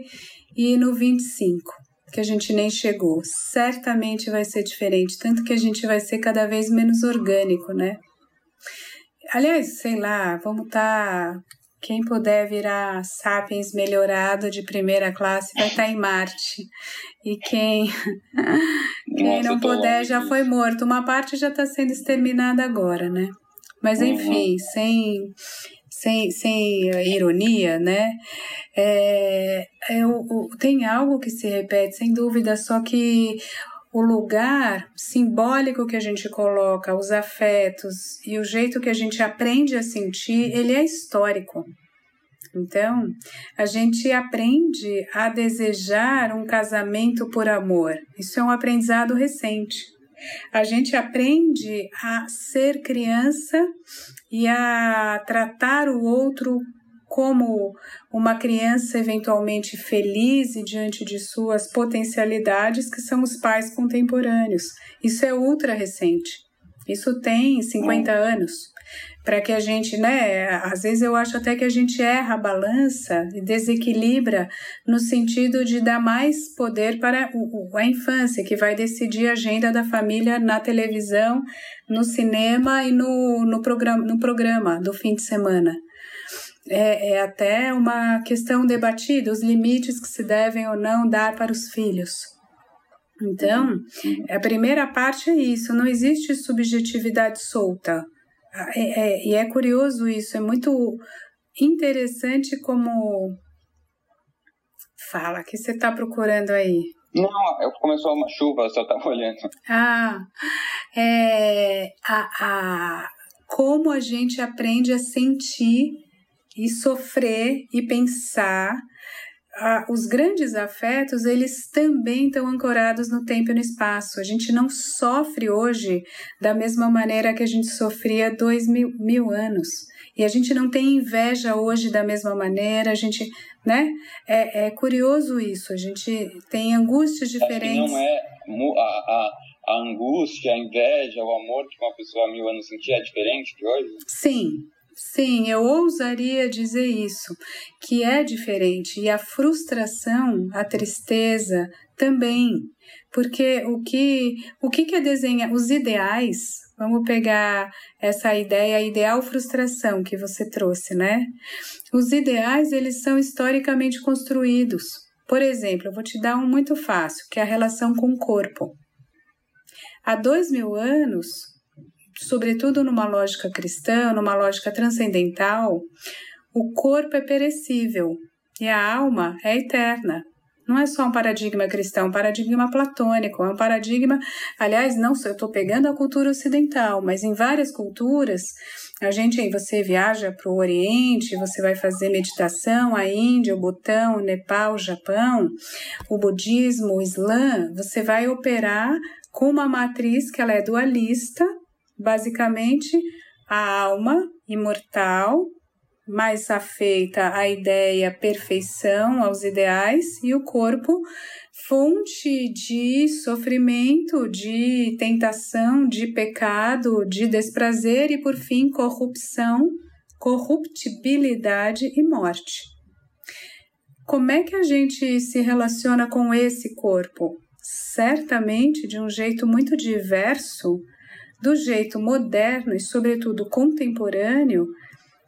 e no 25, que a gente nem chegou. Certamente vai ser diferente, tanto que a gente vai ser cada vez menos orgânico, né? Aliás, sei lá, vamos estar tá quem puder virar Sapiens melhorado de primeira classe vai estar tá em Marte. E quem, [LAUGHS] quem Nossa, não puder já foi morto. Uma parte já está sendo exterminada agora, né? Mas uhum. enfim, uhum. sem, sem, sem ironia, né? É, é, o, tem algo que se repete, sem dúvida, só que o lugar simbólico que a gente coloca, os afetos e o jeito que a gente aprende a sentir, ele é histórico. Então, a gente aprende a desejar um casamento por amor. Isso é um aprendizado recente. A gente aprende a ser criança e a tratar o outro como uma criança eventualmente feliz e diante de suas potencialidades, que são os pais contemporâneos. Isso é ultra recente. Isso tem 50 anos para que a gente, né? Às vezes eu acho até que a gente erra a balança e desequilibra no sentido de dar mais poder para o, a infância, que vai decidir a agenda da família na televisão, no cinema e no, no, programa, no programa do fim de semana. É, é até uma questão debatida, os limites que se devem ou não dar para os filhos. Então, a primeira parte é isso, não existe subjetividade solta. É, é, e é curioso isso, é muito interessante como. Fala, que você está procurando aí? Não, eu começou uma chuva, eu só estava olhando. Ah, é, a, a, como a gente aprende a sentir e sofrer e pensar ah, os grandes afetos, eles também estão ancorados no tempo e no espaço. A gente não sofre hoje da mesma maneira que a gente sofria dois mil, mil anos. E a gente não tem inveja hoje da mesma maneira, a gente, né? É, é curioso isso, a gente tem angústias diferentes. não é a, a, a angústia, a inveja, o amor que uma pessoa há mil anos sentia é diferente de hoje? Sim, Sim, eu ousaria dizer isso, que é diferente. E a frustração, a tristeza também. Porque o que, o que, que é desenhar? Os ideais, vamos pegar essa ideia, ideal frustração que você trouxe, né? Os ideais, eles são historicamente construídos. Por exemplo, eu vou te dar um muito fácil, que é a relação com o corpo. Há dois mil anos, sobretudo numa lógica cristã, numa lógica transcendental, o corpo é perecível e a alma é eterna. Não é só um paradigma cristão, é um paradigma platônico, é um paradigma, aliás, não só eu estou pegando a cultura ocidental, mas em várias culturas, a gente, você viaja para o Oriente, você vai fazer meditação, a Índia, o Butão, o Nepal, o Japão, o budismo, o Islã, você vai operar com uma matriz que ela é dualista, basicamente a alma imortal mais afeita à ideia perfeição, aos ideais, e o corpo fonte de sofrimento, de tentação, de pecado, de desprazer e, por fim, corrupção, corruptibilidade e morte. Como é que a gente se relaciona com esse corpo? Certamente de um jeito muito diverso do jeito moderno e, sobretudo, contemporâneo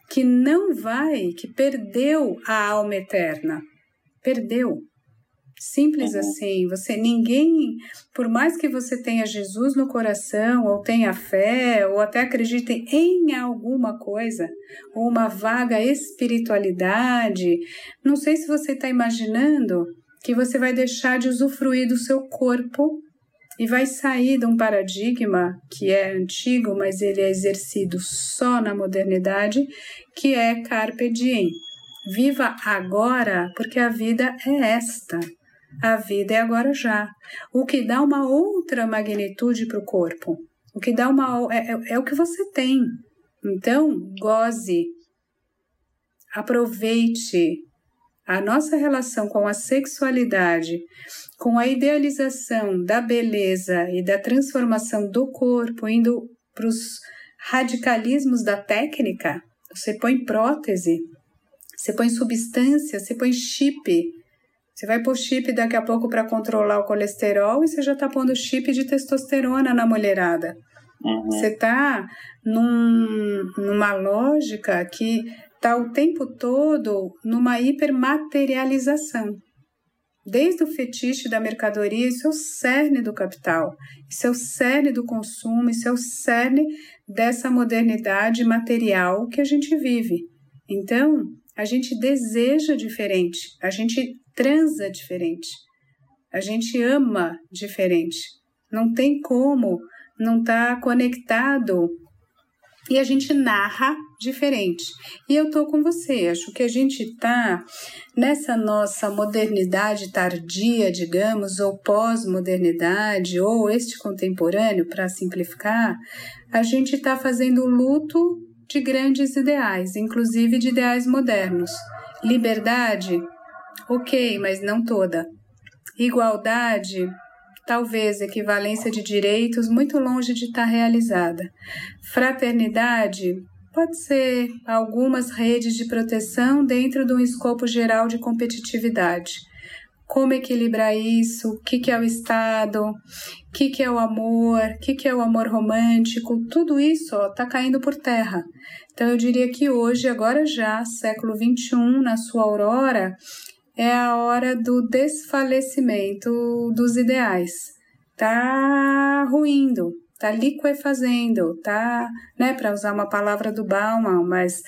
que não vai, que perdeu a alma eterna. Perdeu. Simples uhum. assim. Você ninguém, por mais que você tenha Jesus no coração, ou tenha fé, ou até acredite em alguma coisa, ou uma vaga espiritualidade, não sei se você está imaginando que você vai deixar de usufruir do seu corpo e vai sair de um paradigma que é antigo, mas ele é exercido só na modernidade, que é carpe diem. Viva agora, porque a vida é esta. A vida é agora já. O que dá uma outra magnitude para o corpo. O que dá uma é, é, é o que você tem. Então, goze, aproveite a nossa relação com a sexualidade com a idealização da beleza e da transformação do corpo, indo para os radicalismos da técnica, você põe prótese, você põe substância, você põe chip. Você vai pôr chip daqui a pouco para controlar o colesterol e você já está pondo chip de testosterona na mulherada. Uhum. Você está num, numa lógica que está o tempo todo numa hipermaterialização. Desde o fetiche da mercadoria, isso é o cerne do capital, isso é o cerne do consumo, isso é o cerne dessa modernidade material que a gente vive. Então, a gente deseja diferente, a gente transa diferente, a gente ama diferente. Não tem como não estar tá conectado e a gente narra diferente. E eu tô com você, acho que a gente tá nessa nossa modernidade tardia, digamos, ou pós-modernidade, ou este contemporâneo, para simplificar, a gente está fazendo luto de grandes ideais, inclusive de ideais modernos. Liberdade? Ok, mas não toda. Igualdade? talvez equivalência de direitos muito longe de estar realizada. Fraternidade pode ser algumas redes de proteção dentro de um escopo geral de competitividade. Como equilibrar isso? O que, é o Estado? O que, é o amor? O que, é o amor romântico? Tudo isso está caindo por terra. Então, eu diria que hoje, agora já, século XXI, na sua aurora, é a hora do desfalecimento dos ideais. Tá ruindo, tá liquefazendo, tá, né, para usar uma palavra do Bauman, mas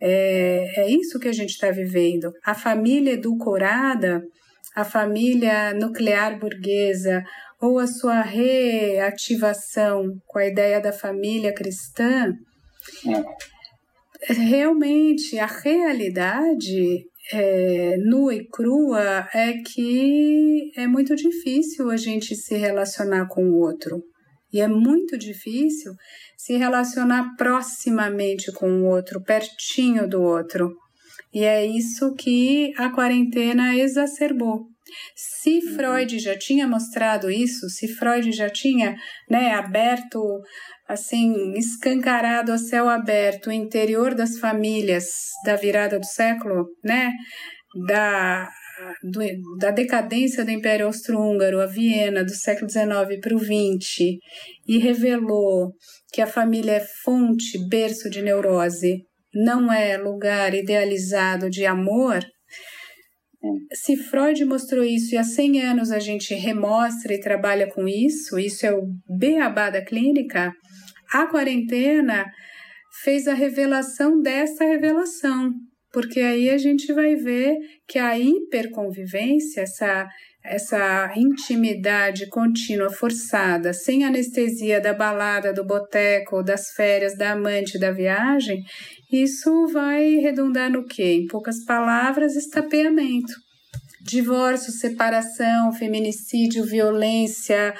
é, é isso que a gente está vivendo. A família edulcorada, a família nuclear burguesa, ou a sua reativação com a ideia da família cristã, é. realmente a realidade é, nua e crua é que é muito difícil a gente se relacionar com o outro. E é muito difícil se relacionar proximamente com o outro, pertinho do outro. E é isso que a quarentena exacerbou. Se uhum. Freud já tinha mostrado isso, se Freud já tinha né, aberto assim, escancarado a céu aberto, o interior das famílias da virada do século, né? Da, do, da decadência do Império Austro-Húngaro, a Viena, do século XIX para o XX, e revelou que a família é fonte, berço de neurose, não é lugar idealizado de amor. Se Freud mostrou isso e há 100 anos a gente remostra e trabalha com isso, isso é o beabá da clínica, a quarentena fez a revelação dessa revelação. Porque aí a gente vai ver que a hiperconvivência, essa, essa intimidade contínua, forçada, sem anestesia da balada, do boteco, das férias, da amante, da viagem, isso vai redundar no quê? Em poucas palavras, estapeamento. Divórcio, separação, feminicídio, violência,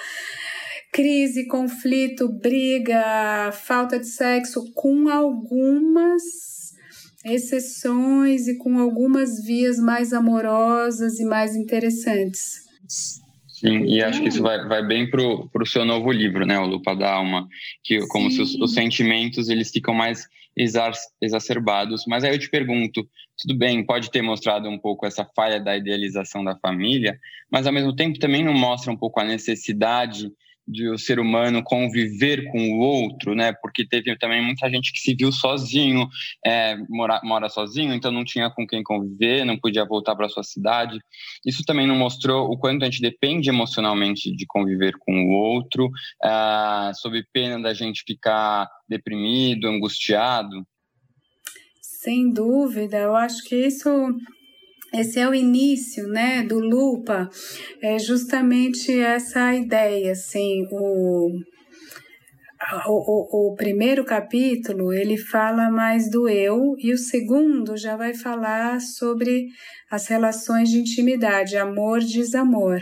crise, conflito, briga, falta de sexo, com algumas exceções e com algumas vias mais amorosas e mais interessantes. Sim, e acho que isso vai, vai bem para o seu novo livro, né, o Lupa da Alma, que como se os, os, sentimentos eles ficam mais exacerbados. Mas aí eu te pergunto, tudo bem, pode ter mostrado um pouco essa falha da idealização da família, mas ao mesmo tempo também não mostra um pouco a necessidade de o ser humano conviver com o outro, né? Porque teve também muita gente que se viu sozinho, é, mora, mora sozinho, então não tinha com quem conviver, não podia voltar para sua cidade. Isso também não mostrou o quanto a gente depende emocionalmente de conviver com o outro, é, sob pena da gente ficar deprimido, angustiado. Sem dúvida, eu acho que isso esse é o início, né, do Lupa, é justamente essa ideia, assim, o, o, o, primeiro capítulo ele fala mais do eu e o segundo já vai falar sobre as relações de intimidade, amor, desamor.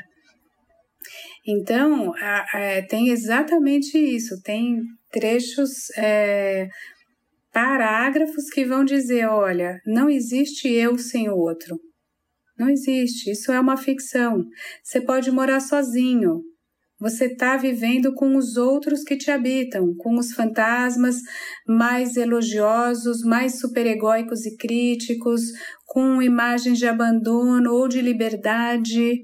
Então, a, a, tem exatamente isso, tem trechos, é, parágrafos que vão dizer: olha, não existe eu sem o outro. Não existe, isso é uma ficção. Você pode morar sozinho. Você está vivendo com os outros que te habitam, com os fantasmas mais elogiosos, mais superegóicos e críticos, com imagens de abandono ou de liberdade.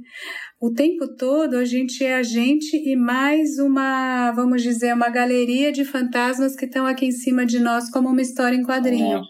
O tempo todo a gente é a gente e mais uma, vamos dizer, uma galeria de fantasmas que estão aqui em cima de nós como uma história em quadrinho. É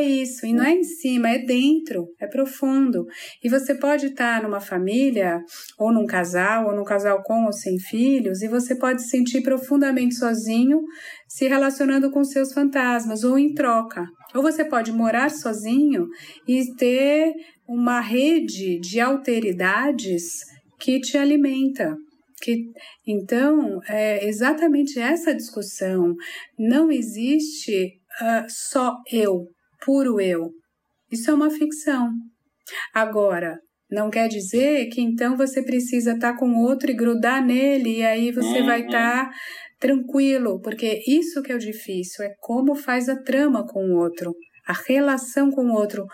isso, e não é em cima, é dentro, é profundo. E você pode estar numa família, ou num casal, ou num casal com ou sem filhos, e você pode se sentir profundamente sozinho, se relacionando com seus fantasmas, ou em troca. Ou você pode morar sozinho e ter uma rede de alteridades que te alimenta. Que, então, é exatamente essa discussão. Não existe uh, só eu, puro eu. Isso é uma ficção. Agora, não quer dizer que então você precisa estar tá com outro e grudar nele e aí você uhum. vai estar tá tranquilo, porque isso que é o difícil, é como faz a trama com o outro, a relação com o outro.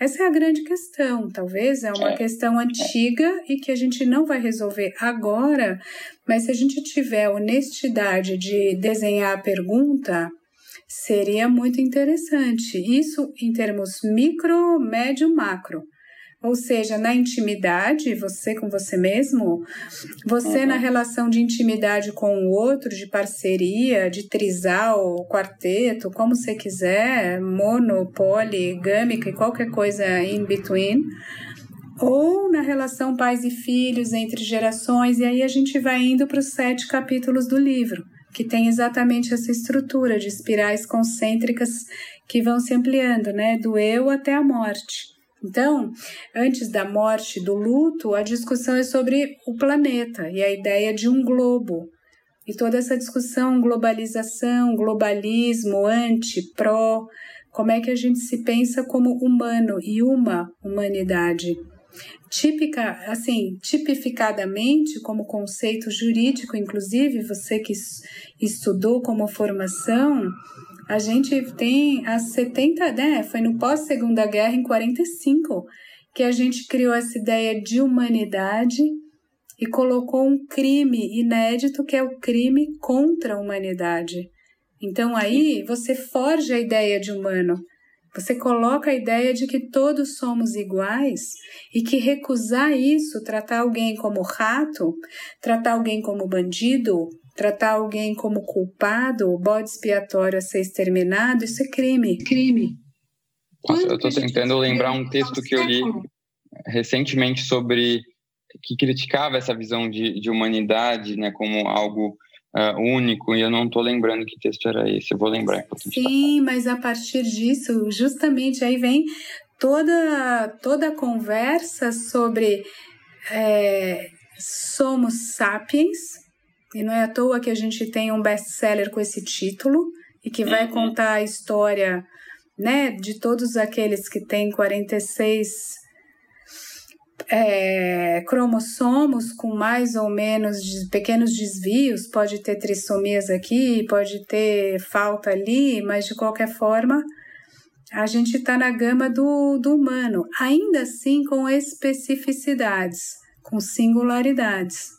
Essa é a grande questão. Talvez é uma é. questão antiga e que a gente não vai resolver agora, mas se a gente tiver honestidade de desenhar a pergunta, Seria muito interessante. Isso em termos micro, médio, macro. Ou seja, na intimidade, você com você mesmo, você uhum. na relação de intimidade com o outro, de parceria, de trisal, quarteto, como você quiser, mono, poli, gâmica e qualquer coisa in between ou na relação pais e filhos entre gerações, e aí a gente vai indo para os sete capítulos do livro que tem exatamente essa estrutura de espirais concêntricas que vão se ampliando, né, do eu até a morte. Então, antes da morte, do luto, a discussão é sobre o planeta e a ideia de um globo. E toda essa discussão, globalização, globalismo, anti, pró, como é que a gente se pensa como humano e uma humanidade típica, assim, tipificadamente como conceito jurídico, inclusive você que estudou como formação, a gente tem as 70, né, foi no pós Segunda Guerra em 45 que a gente criou essa ideia de humanidade e colocou um crime inédito que é o crime contra a humanidade. Então aí você forja a ideia de humano. Você coloca a ideia de que todos somos iguais e que recusar isso, tratar alguém como rato, tratar alguém como bandido, tratar alguém como culpado, bode expiatório a ser exterminado, isso é crime. Crime. Nossa, eu estou tentando lembrar um texto que eu li recentemente sobre que criticava essa visão de, de humanidade, né, como algo uh, único e eu não estou lembrando que texto era esse. Eu vou lembrar. Sim, mas a partir disso, justamente aí vem toda toda a conversa sobre é, somos sapiens e não é à toa que a gente tem um best-seller com esse título e que vai uhum. contar a história né, de todos aqueles que têm 46 é, cromossomos com mais ou menos pequenos desvios, pode ter trissomias aqui, pode ter falta ali, mas de qualquer forma a gente está na gama do, do humano, ainda assim com especificidades, com singularidades,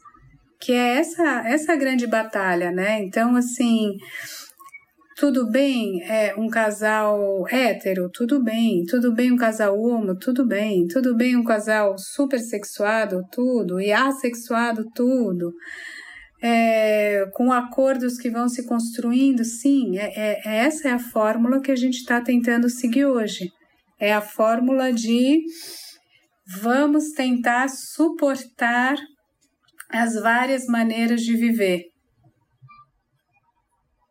que é essa, essa grande batalha, né? Então, assim, tudo bem é um casal hétero, tudo bem, tudo bem um casal homo, tudo bem, tudo bem um casal super sexuado, tudo, e assexuado, tudo. É, com acordos que vão se construindo, sim, é, é, é essa é a fórmula que a gente está tentando seguir hoje. É a fórmula de vamos tentar suportar as várias maneiras de viver.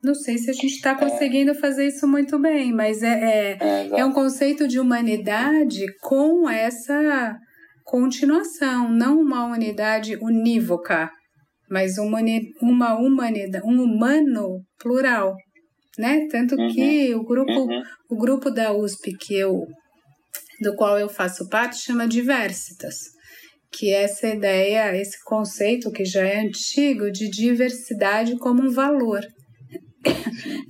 Não sei se a gente está conseguindo é. fazer isso muito bem, mas é, é, é, é, um conceito de humanidade com essa continuação, não uma unidade unívoca, mas uma, uma humanidade, um humano plural, né? Tanto uhum. que o grupo, uhum. o grupo da USP que eu, do qual eu faço parte, chama Diversitas, que é essa ideia, esse conceito que já é antigo de diversidade como um valor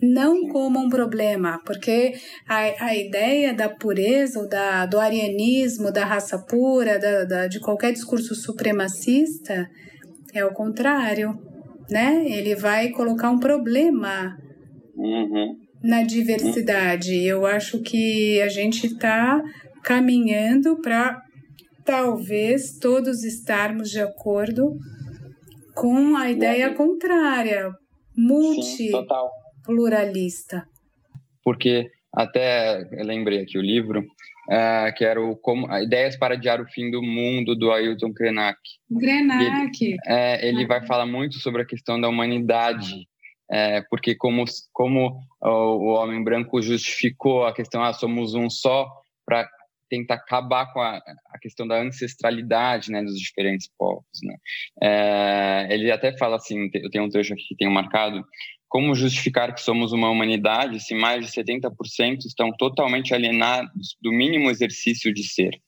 não como um problema, porque a, a ideia da pureza, ou da, do arianismo, da raça pura, da, da, de qualquer discurso supremacista, é o contrário, né? Ele vai colocar um problema uhum. na diversidade. Eu acho que a gente está caminhando para talvez todos estarmos de acordo com a ideia contrária, multipluralista. Porque até lembrei aqui o livro, uh, que era o como, Ideias para Adiar o Fim do Mundo, do Ailton Krenak. Krenak! Ele, é, ele vai falar muito sobre a questão da humanidade, é, porque como, como o, o, homem branco justificou a questão, ah, somos um só, para tentar acabar com a, a, questão da ancestralidade né, dos diferentes povos. Né? É, ele até fala assim, eu tenho um trecho aqui que tenho marcado, como justificar que somos uma humanidade se mais de 70% estão totalmente alienados do mínimo exercício de ser?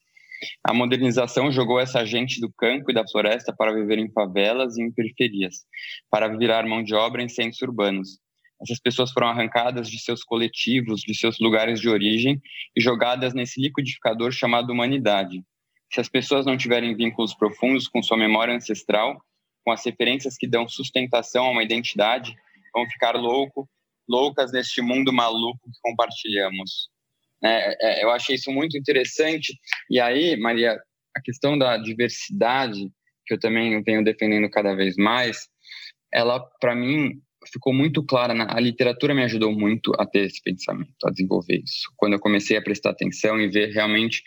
A modernização jogou essa gente do campo e da floresta para viver em favelas e em periferias, para virar mão de obra em centros urbanos. Essas pessoas foram arrancadas de seus coletivos, de seus lugares de origem e jogadas nesse liquidificador chamado humanidade. Se as pessoas não tiverem vínculos profundos com sua memória ancestral, com as referências que dão sustentação a uma identidade, vão ficar louco, loucas neste mundo maluco que compartilhamos. É, é, eu achei isso muito interessante. E aí, Maria, a questão da diversidade, que eu também venho defendendo cada vez mais, ela, para mim, ficou muito clara. Na, a literatura me ajudou muito a ter esse pensamento, a desenvolver isso. Quando eu comecei a prestar atenção e ver realmente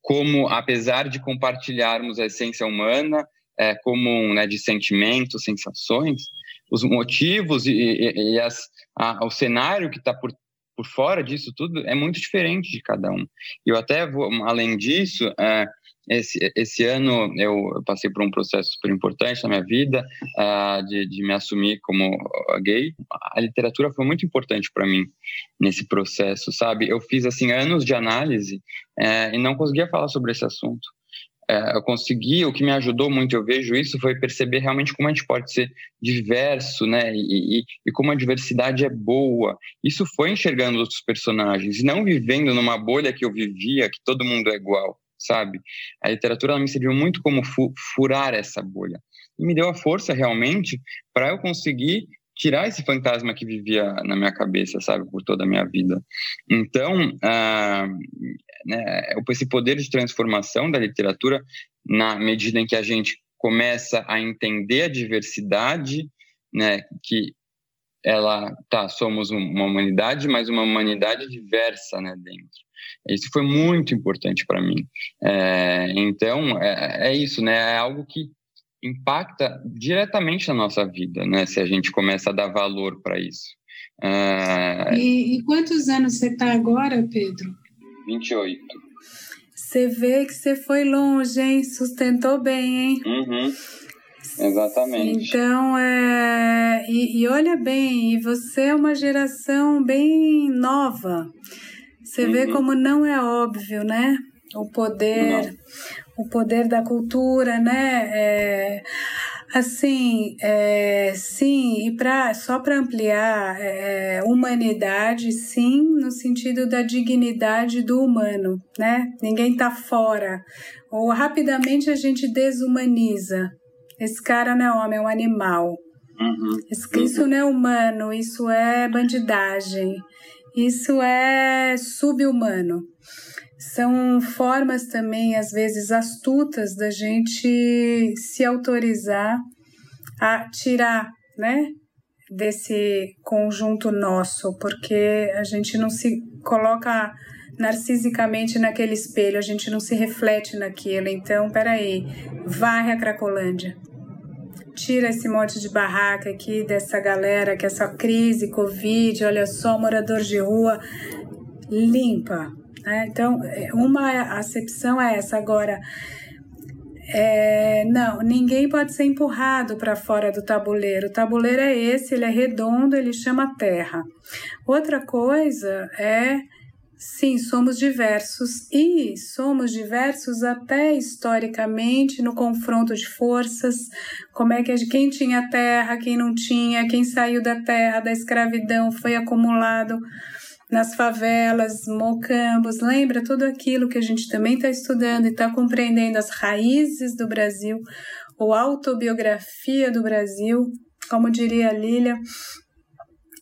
como, apesar de compartilharmos a essência humana, é, comum né, de sentimentos, sensações, os motivos e, e, e as, a, o cenário que está por, por fora disso tudo é muito diferente de cada um. E eu até vou, além disso, é, esse, esse ano eu passei por um processo super importante na minha vida, uh, de, de me assumir como gay. A literatura foi muito importante para mim nesse processo, sabe? Eu fiz, assim, anos de análise uh, e não conseguia falar sobre esse assunto. Uh, eu consegui, o que me ajudou muito, eu vejo isso, foi perceber realmente como a gente pode ser diverso, né? E, e, e como a diversidade é boa. Isso foi enxergando outros personagens, não vivendo numa bolha que eu vivia, que todo mundo é igual sabe? A literatura me serviu muito como fu furar essa bolha. E me deu a força realmente para eu conseguir tirar esse fantasma que vivia na minha cabeça, sabe, por toda a minha vida. Então, ah, né, esse poder de transformação da literatura, na medida em que a gente começa a entender a diversidade, né, que ela, tá, somos uma humanidade, mas uma humanidade diversa, né, dentro. Isso foi muito importante para mim. É, então, é, é, isso, né? É algo que impacta diretamente na nossa vida, né? Se a gente começa a dar valor para isso. É... E, e, quantos anos você está agora, Pedro? 28. Você vê que você foi longe, hein? Sustentou bem, hein? Uhum. Exatamente. Então, é... E, e, olha bem, você é uma geração bem nova. Você uhum. vê como não é óbvio, né? O poder, não. o poder da cultura, né? É... Assim, é, sim, e pra, só para ampliar, é, humanidade, sim, no sentido da dignidade do humano, né? Ninguém tá fora. Ou rapidamente a gente desumaniza. Esse cara não é homem, é um animal. Uhum. Isso, isso não é humano, isso é bandidagem, isso é subhumano são formas também, às vezes, astutas da gente se autorizar a tirar, né? Desse conjunto nosso, porque a gente não se coloca narcisicamente naquele espelho, a gente não se reflete naquilo. Então, peraí, varre a Cracolândia. Tira esse monte de barraca aqui dessa galera, que essa crise, Covid, olha só, morador de rua, limpa, né? Então, é, uma acepção é essa. Agora, é, não, ninguém pode ser empurrado para fora do tabuleiro. O tabuleiro é esse, ele é redondo, ele chama terra. Outra coisa é, sim, somos diversos e somos diversos até historicamente no confronto de forças. Como é que quem tinha terra, quem não tinha, quem saiu da terra, da escravidão, foi acumulado nas favelas, mocambos, lembra tudo aquilo que a gente também está estudando e está compreendendo as raízes do Brasil, ou autobiografia do Brasil, como diria a Lília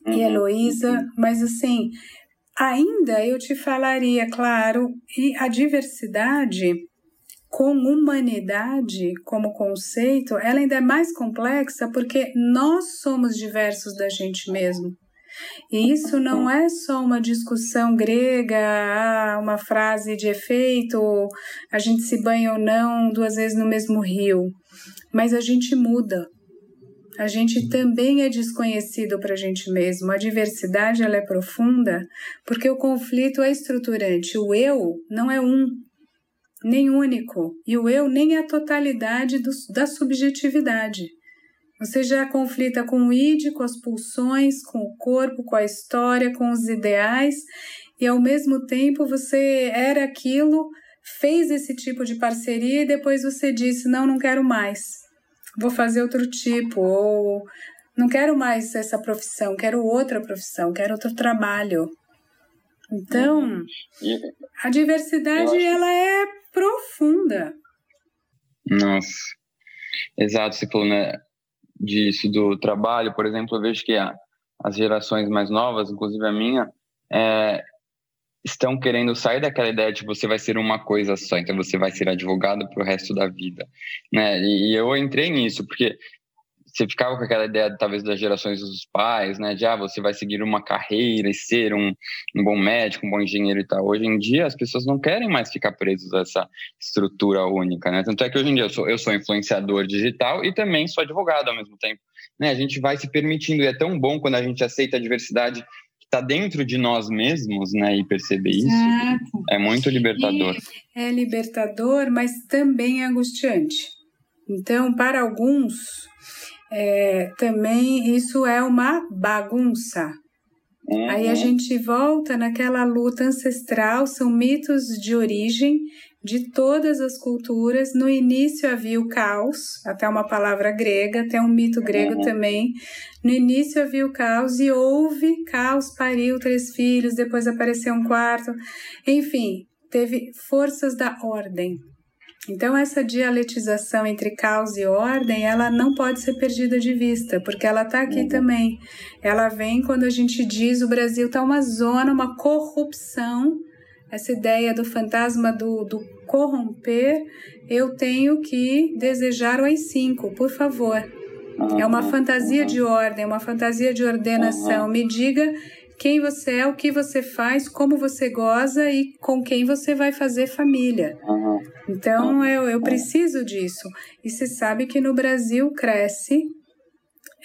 e. Heloísa, mas assim, ainda eu te falaria, claro, e a diversidade com humanidade como conceito, ela ainda é mais complexa porque nós somos diversos da gente mesmo. E isso não é só uma discussão grega, ah, uma frase de efeito, a gente se banha ou não duas vezes no mesmo rio, mas a gente muda. A gente também é desconhecido para a gente mesmo. A diversidade ela é profunda porque o conflito é estruturante. O eu não é um, nem único, e o eu nem é a totalidade do, da subjetividade. Você já conflita com o id, com as pulsões, com o corpo, com a história, com os ideais, e ao mesmo tempo você era aquilo, fez esse tipo de parceria e depois você disse: não, não quero mais, vou fazer outro tipo, ou não quero mais essa profissão, quero outra profissão, quero outro trabalho. Então, a diversidade ela é profunda. Nossa, exato, você falou, né? disso do trabalho, por exemplo, eu vejo que as gerações mais novas, inclusive a minha, é, estão querendo sair daquela ideia de você vai ser uma coisa só, então você vai ser advogado para o resto da vida, né? E, e, eu entrei nisso porque você ficava com aquela ideia, talvez, das gerações dos pais, né? De, ah, você vai seguir uma carreira e ser um, um bom médico, um bom engenheiro e tal. Hoje em dia, as pessoas não querem mais ficar presas a essa estrutura única, né? Tanto é que hoje em dia eu sou, eu sou influenciador digital e também sou advogado ao mesmo tempo. Né? A gente vai se permitindo e é tão bom quando a gente aceita a diversidade está dentro de nós mesmos, né? E perceber Exato. isso é muito libertador. E é libertador, mas também é angustiante. Então, para alguns, é, também isso é uma bagunça. Uhum. Aí a gente volta naquela luta ancestral, são mitos de origem de todas as culturas. No início havia o caos, até uma palavra grega, até um mito grego uhum. também. No início havia o caos e houve caos, pariu três filhos, depois apareceu um quarto. Enfim, teve forças da ordem. Então essa dialetização entre caos e ordem, ela não pode ser perdida de vista, porque ela está aqui uhum. também. Ela vem quando a gente diz o Brasil está uma zona, uma corrupção, essa ideia do fantasma do, do corromper, eu tenho que desejar o AI-5, por favor. É uma uhum. fantasia de ordem, uma fantasia de ordenação. Uhum. Me diga quem você é, o que você faz, como você goza e com quem você vai fazer família. Uhum. Uhum. Então eu, eu preciso disso. E se sabe que no Brasil cresce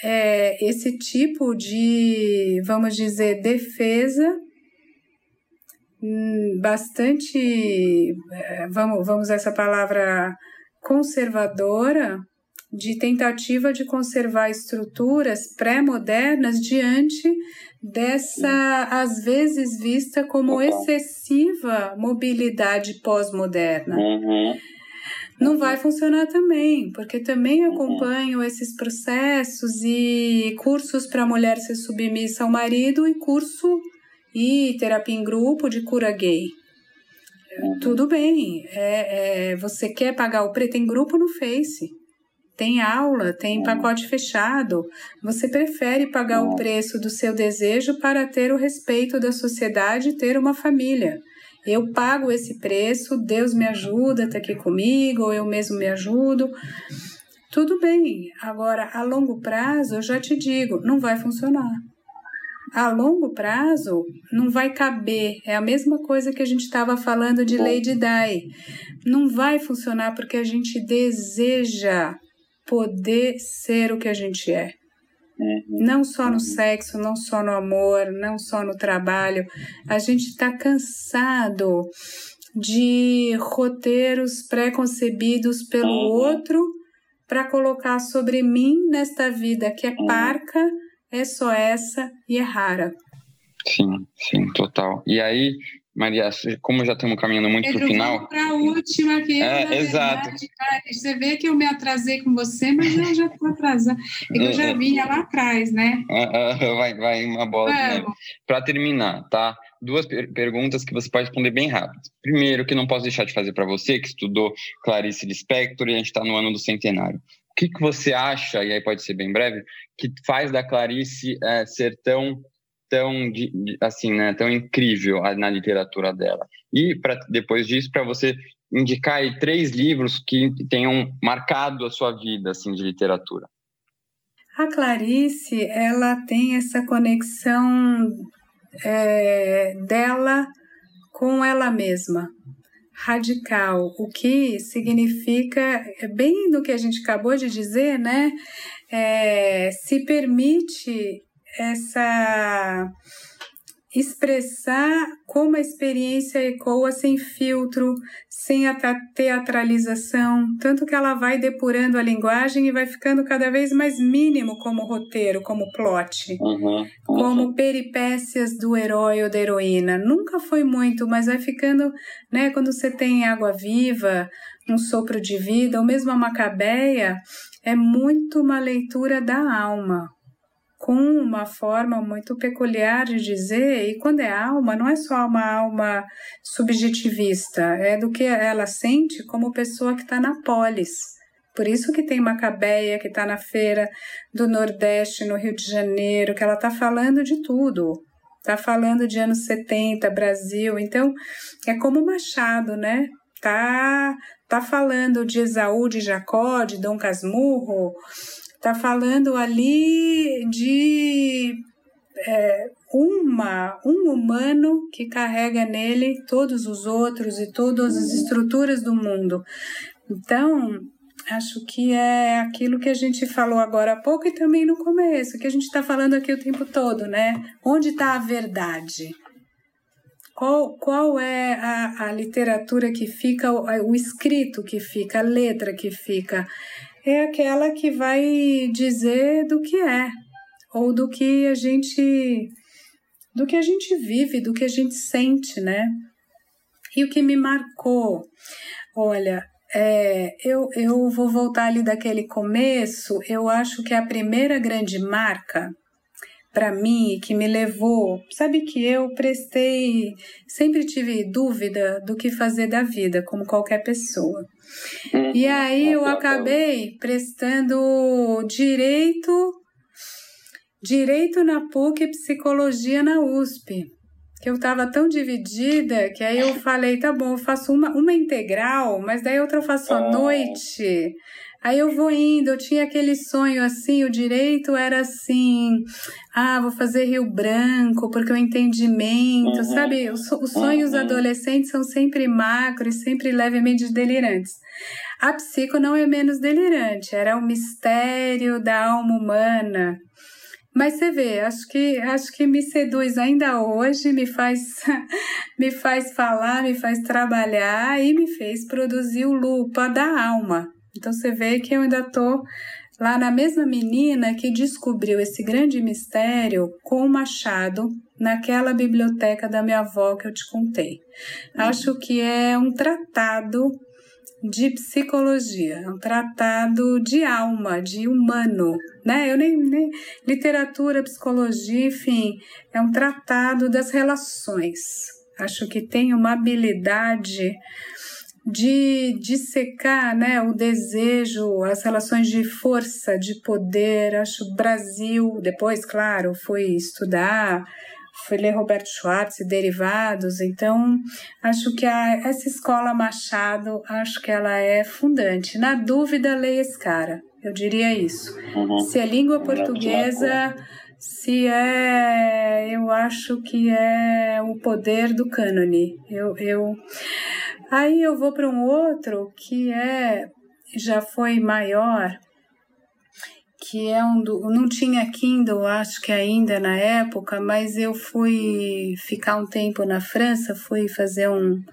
é, esse tipo de, vamos dizer, defesa bastante, é, vamos, vamos usar essa palavra conservadora, de tentativa de conservar estruturas pré-modernas diante dessa, às vezes, vista como excessiva mobilidade pós-moderna. Uhum. Não vai funcionar também, porque também uhum. acompanho esses processos e cursos para a mulher ser submissa ao marido e curso e terapia em grupo de cura gay. Uhum. Tudo bem, é, é, você quer pagar o preto em grupo no Face tem aula, tem pacote fechado. Você prefere pagar o preço do seu desejo para ter o respeito da sociedade e ter uma família. Eu pago esse preço, Deus me ajuda, está aqui comigo, ou eu mesmo me ajudo. Tudo bem. Agora, a longo prazo, eu já te digo, não vai funcionar. A longo prazo, não vai caber. É a mesma coisa que a gente estava falando de Lady Di. Não vai funcionar porque a gente deseja poder ser o que a gente é. Uhum. Não só no uhum. sexo, não só no amor, não só no trabalho. A gente está cansado de roteiros pré-concebidos pelo uhum. outro para colocar sobre mim nesta vida que é parca, é só essa e é rara. Sim, sim, total. E aí, Maria, como já estamos caminhando muito para o final. para a última, que é, eu, exato. Verdade, você vê que eu me atrasei com você, mas eu já estou atrasada. É que eu já é, é. vinha lá atrás, né? vai, vai uma bola. Né? Para terminar, tá? Duas per perguntas que você pode responder bem rápido. Primeiro, que não posso deixar de fazer para você, que estudou Clarice Lispector e a gente está no ano do centenário. O que, que você acha, e aí pode ser bem breve, que faz da Clarice é, ser tão tão assim, né, tão incrível na literatura dela. E para depois disso para você indicar aí três livros que tenham marcado a sua vida assim de literatura. A Clarice, ela tem essa conexão é, dela com ela mesma, radical, o que significa, é bem do que a gente acabou de dizer, né? É, se permite essa expressar como a experiência ecoa sem filtro, sem a teatralização, tanto que ela vai depurando a linguagem e vai ficando cada vez mais mínimo como roteiro, como plot, uhum, uhum. como peripécias do herói ou da heroína. Nunca foi muito, mas vai ficando, né, quando você tem água viva, um sopro de vida, ou mesmo a macabeia, é muito uma leitura da alma, com uma forma muito peculiar de dizer, e quando é alma, não é só uma alma subjetivista, é do que ela sente como pessoa que está na polis. Por isso que tem Macabeia, que está na feira do Nordeste, no Rio de Janeiro, que ela está falando de tudo. Está falando de anos 70, Brasil. Então, é como Machado, né? Tá, tá falando de Esaú, de Jacó, de Dom Casmurro, Está falando ali de é, uma, um humano que carrega nele todos os outros e todas as estruturas do mundo. Então, acho que é aquilo que a gente falou agora há pouco e também no começo, que a gente está falando aqui o tempo todo, né? Onde está a verdade? Qual, qual é a, a literatura que fica, o, o escrito que fica, a letra que fica? É aquela que vai dizer do que é ou do que a gente do que a gente vive, do que a gente sente, né? E o que me marcou, olha, é, eu, eu vou voltar ali daquele começo. Eu acho que a primeira grande marca para mim que me levou, sabe que eu prestei, sempre tive dúvida do que fazer da vida, como qualquer pessoa. Uhum. E aí eu acabei prestando direito, direito na PUC e psicologia na USP. Que eu estava tão dividida que aí eu falei, tá bom, eu faço uma, uma integral, mas daí outra eu faço à ah. noite. Aí eu vou indo, eu tinha aquele sonho assim, o direito era assim, ah, vou fazer Rio Branco, porque o entendimento, uhum. sabe? Os, os sonhos uhum. adolescentes são sempre macros, sempre levemente delirantes. A psico não é menos delirante, era o mistério da alma humana. Mas você vê, acho que acho que me seduz ainda hoje, me faz [LAUGHS] me faz falar, me faz trabalhar e me fez produzir o lupa da alma. Então você vê que eu ainda tô lá na mesma menina que descobriu esse grande mistério com o Machado naquela biblioteca da minha avó que eu te contei. Acho que é um tratado de psicologia, é um tratado de alma, de humano, né? Eu nem, nem literatura, psicologia, enfim, é um tratado das relações. Acho que tem uma habilidade de dissecar né, o desejo, as relações de força, de poder. Acho o Brasil, depois, claro, fui estudar, fui ler Roberto Schwartz e derivados, então acho que a, essa escola Machado, acho que ela é fundante. Na dúvida, leia esse cara, eu diria isso. Uhum. Se é língua portuguesa se é, eu acho que é o poder do cânone. Eu, eu, aí eu vou para um outro que é, já foi maior, que é um do, não tinha Kindle, acho que ainda na época, mas eu fui ficar um tempo na França, fui fazer um,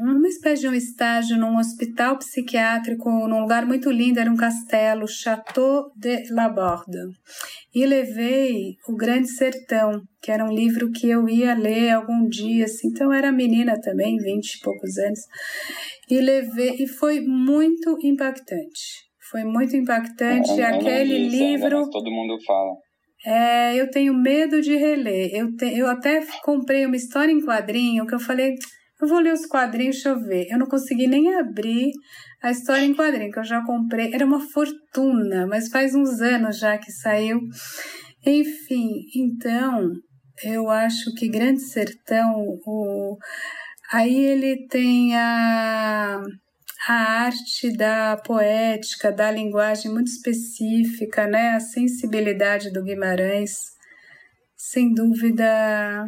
uma espécie de um estágio num hospital psiquiátrico, num lugar muito lindo, era um castelo, Château de Laborde. E levei O Grande Sertão, que era um livro que eu ia ler algum dia, assim, então eu era menina também, vinte e poucos anos, e levei, e foi muito impactante. Foi muito impactante é, aquele livro. Ainda, todo mundo fala. É, eu tenho medo de reler. Eu, te, eu até comprei uma história em quadrinho que eu falei, eu vou ler os quadrinhos, deixa eu ver. Eu não consegui nem abrir a história em quadrinho, que eu já comprei. Era uma fortuna, mas faz uns anos já que saiu. Enfim, então, eu acho que Grande Sertão, o... aí ele tem a, a arte da poética, da linguagem muito específica, né? A sensibilidade do Guimarães. Sem dúvida,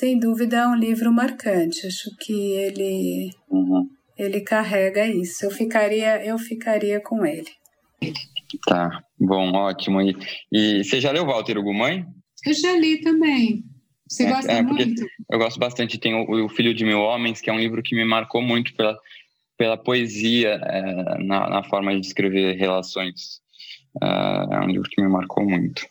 sem dúvida é um livro marcante. Acho que ele uhum. ele carrega isso. Eu ficaria eu ficaria com ele. Tá, bom, ótimo. E, e você já leu Walter Ugumãe? Eu já li também. Você é, gosta é, muito? Eu gosto bastante. Tem o, o, Filho de Mil Homens, que é um livro que me marcou muito pela, pela poesia é, na, na, forma de descrever relações. É, é um livro que me marcou muito.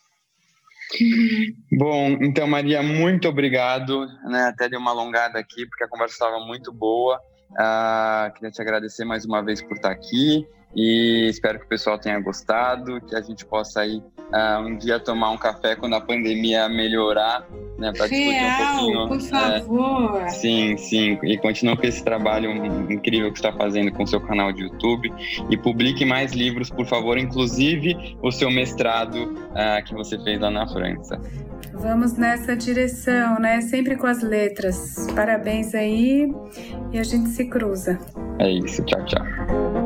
Uhum. Bom, então, Maria, muito obrigado. Né? Até dei uma alongada aqui, porque a conversa estava muito boa. Uh, queria te agradecer mais uma vez por estar aqui e espero que o pessoal tenha gostado, que a gente possa aí uh, um dia tomar um café quando a pandemia melhorar, né, para discutir um pouquinho. Por é, favor. É, sim, sim, e continue com esse trabalho incrível que está fazendo com o seu canal de YouTube e publique mais livros, por favor, inclusive o seu mestrado uh, que você fez lá na França. Vamos nessa direção, né? Sempre com as letras. Parabéns aí e a gente se cruza. É isso, tchau, tchau.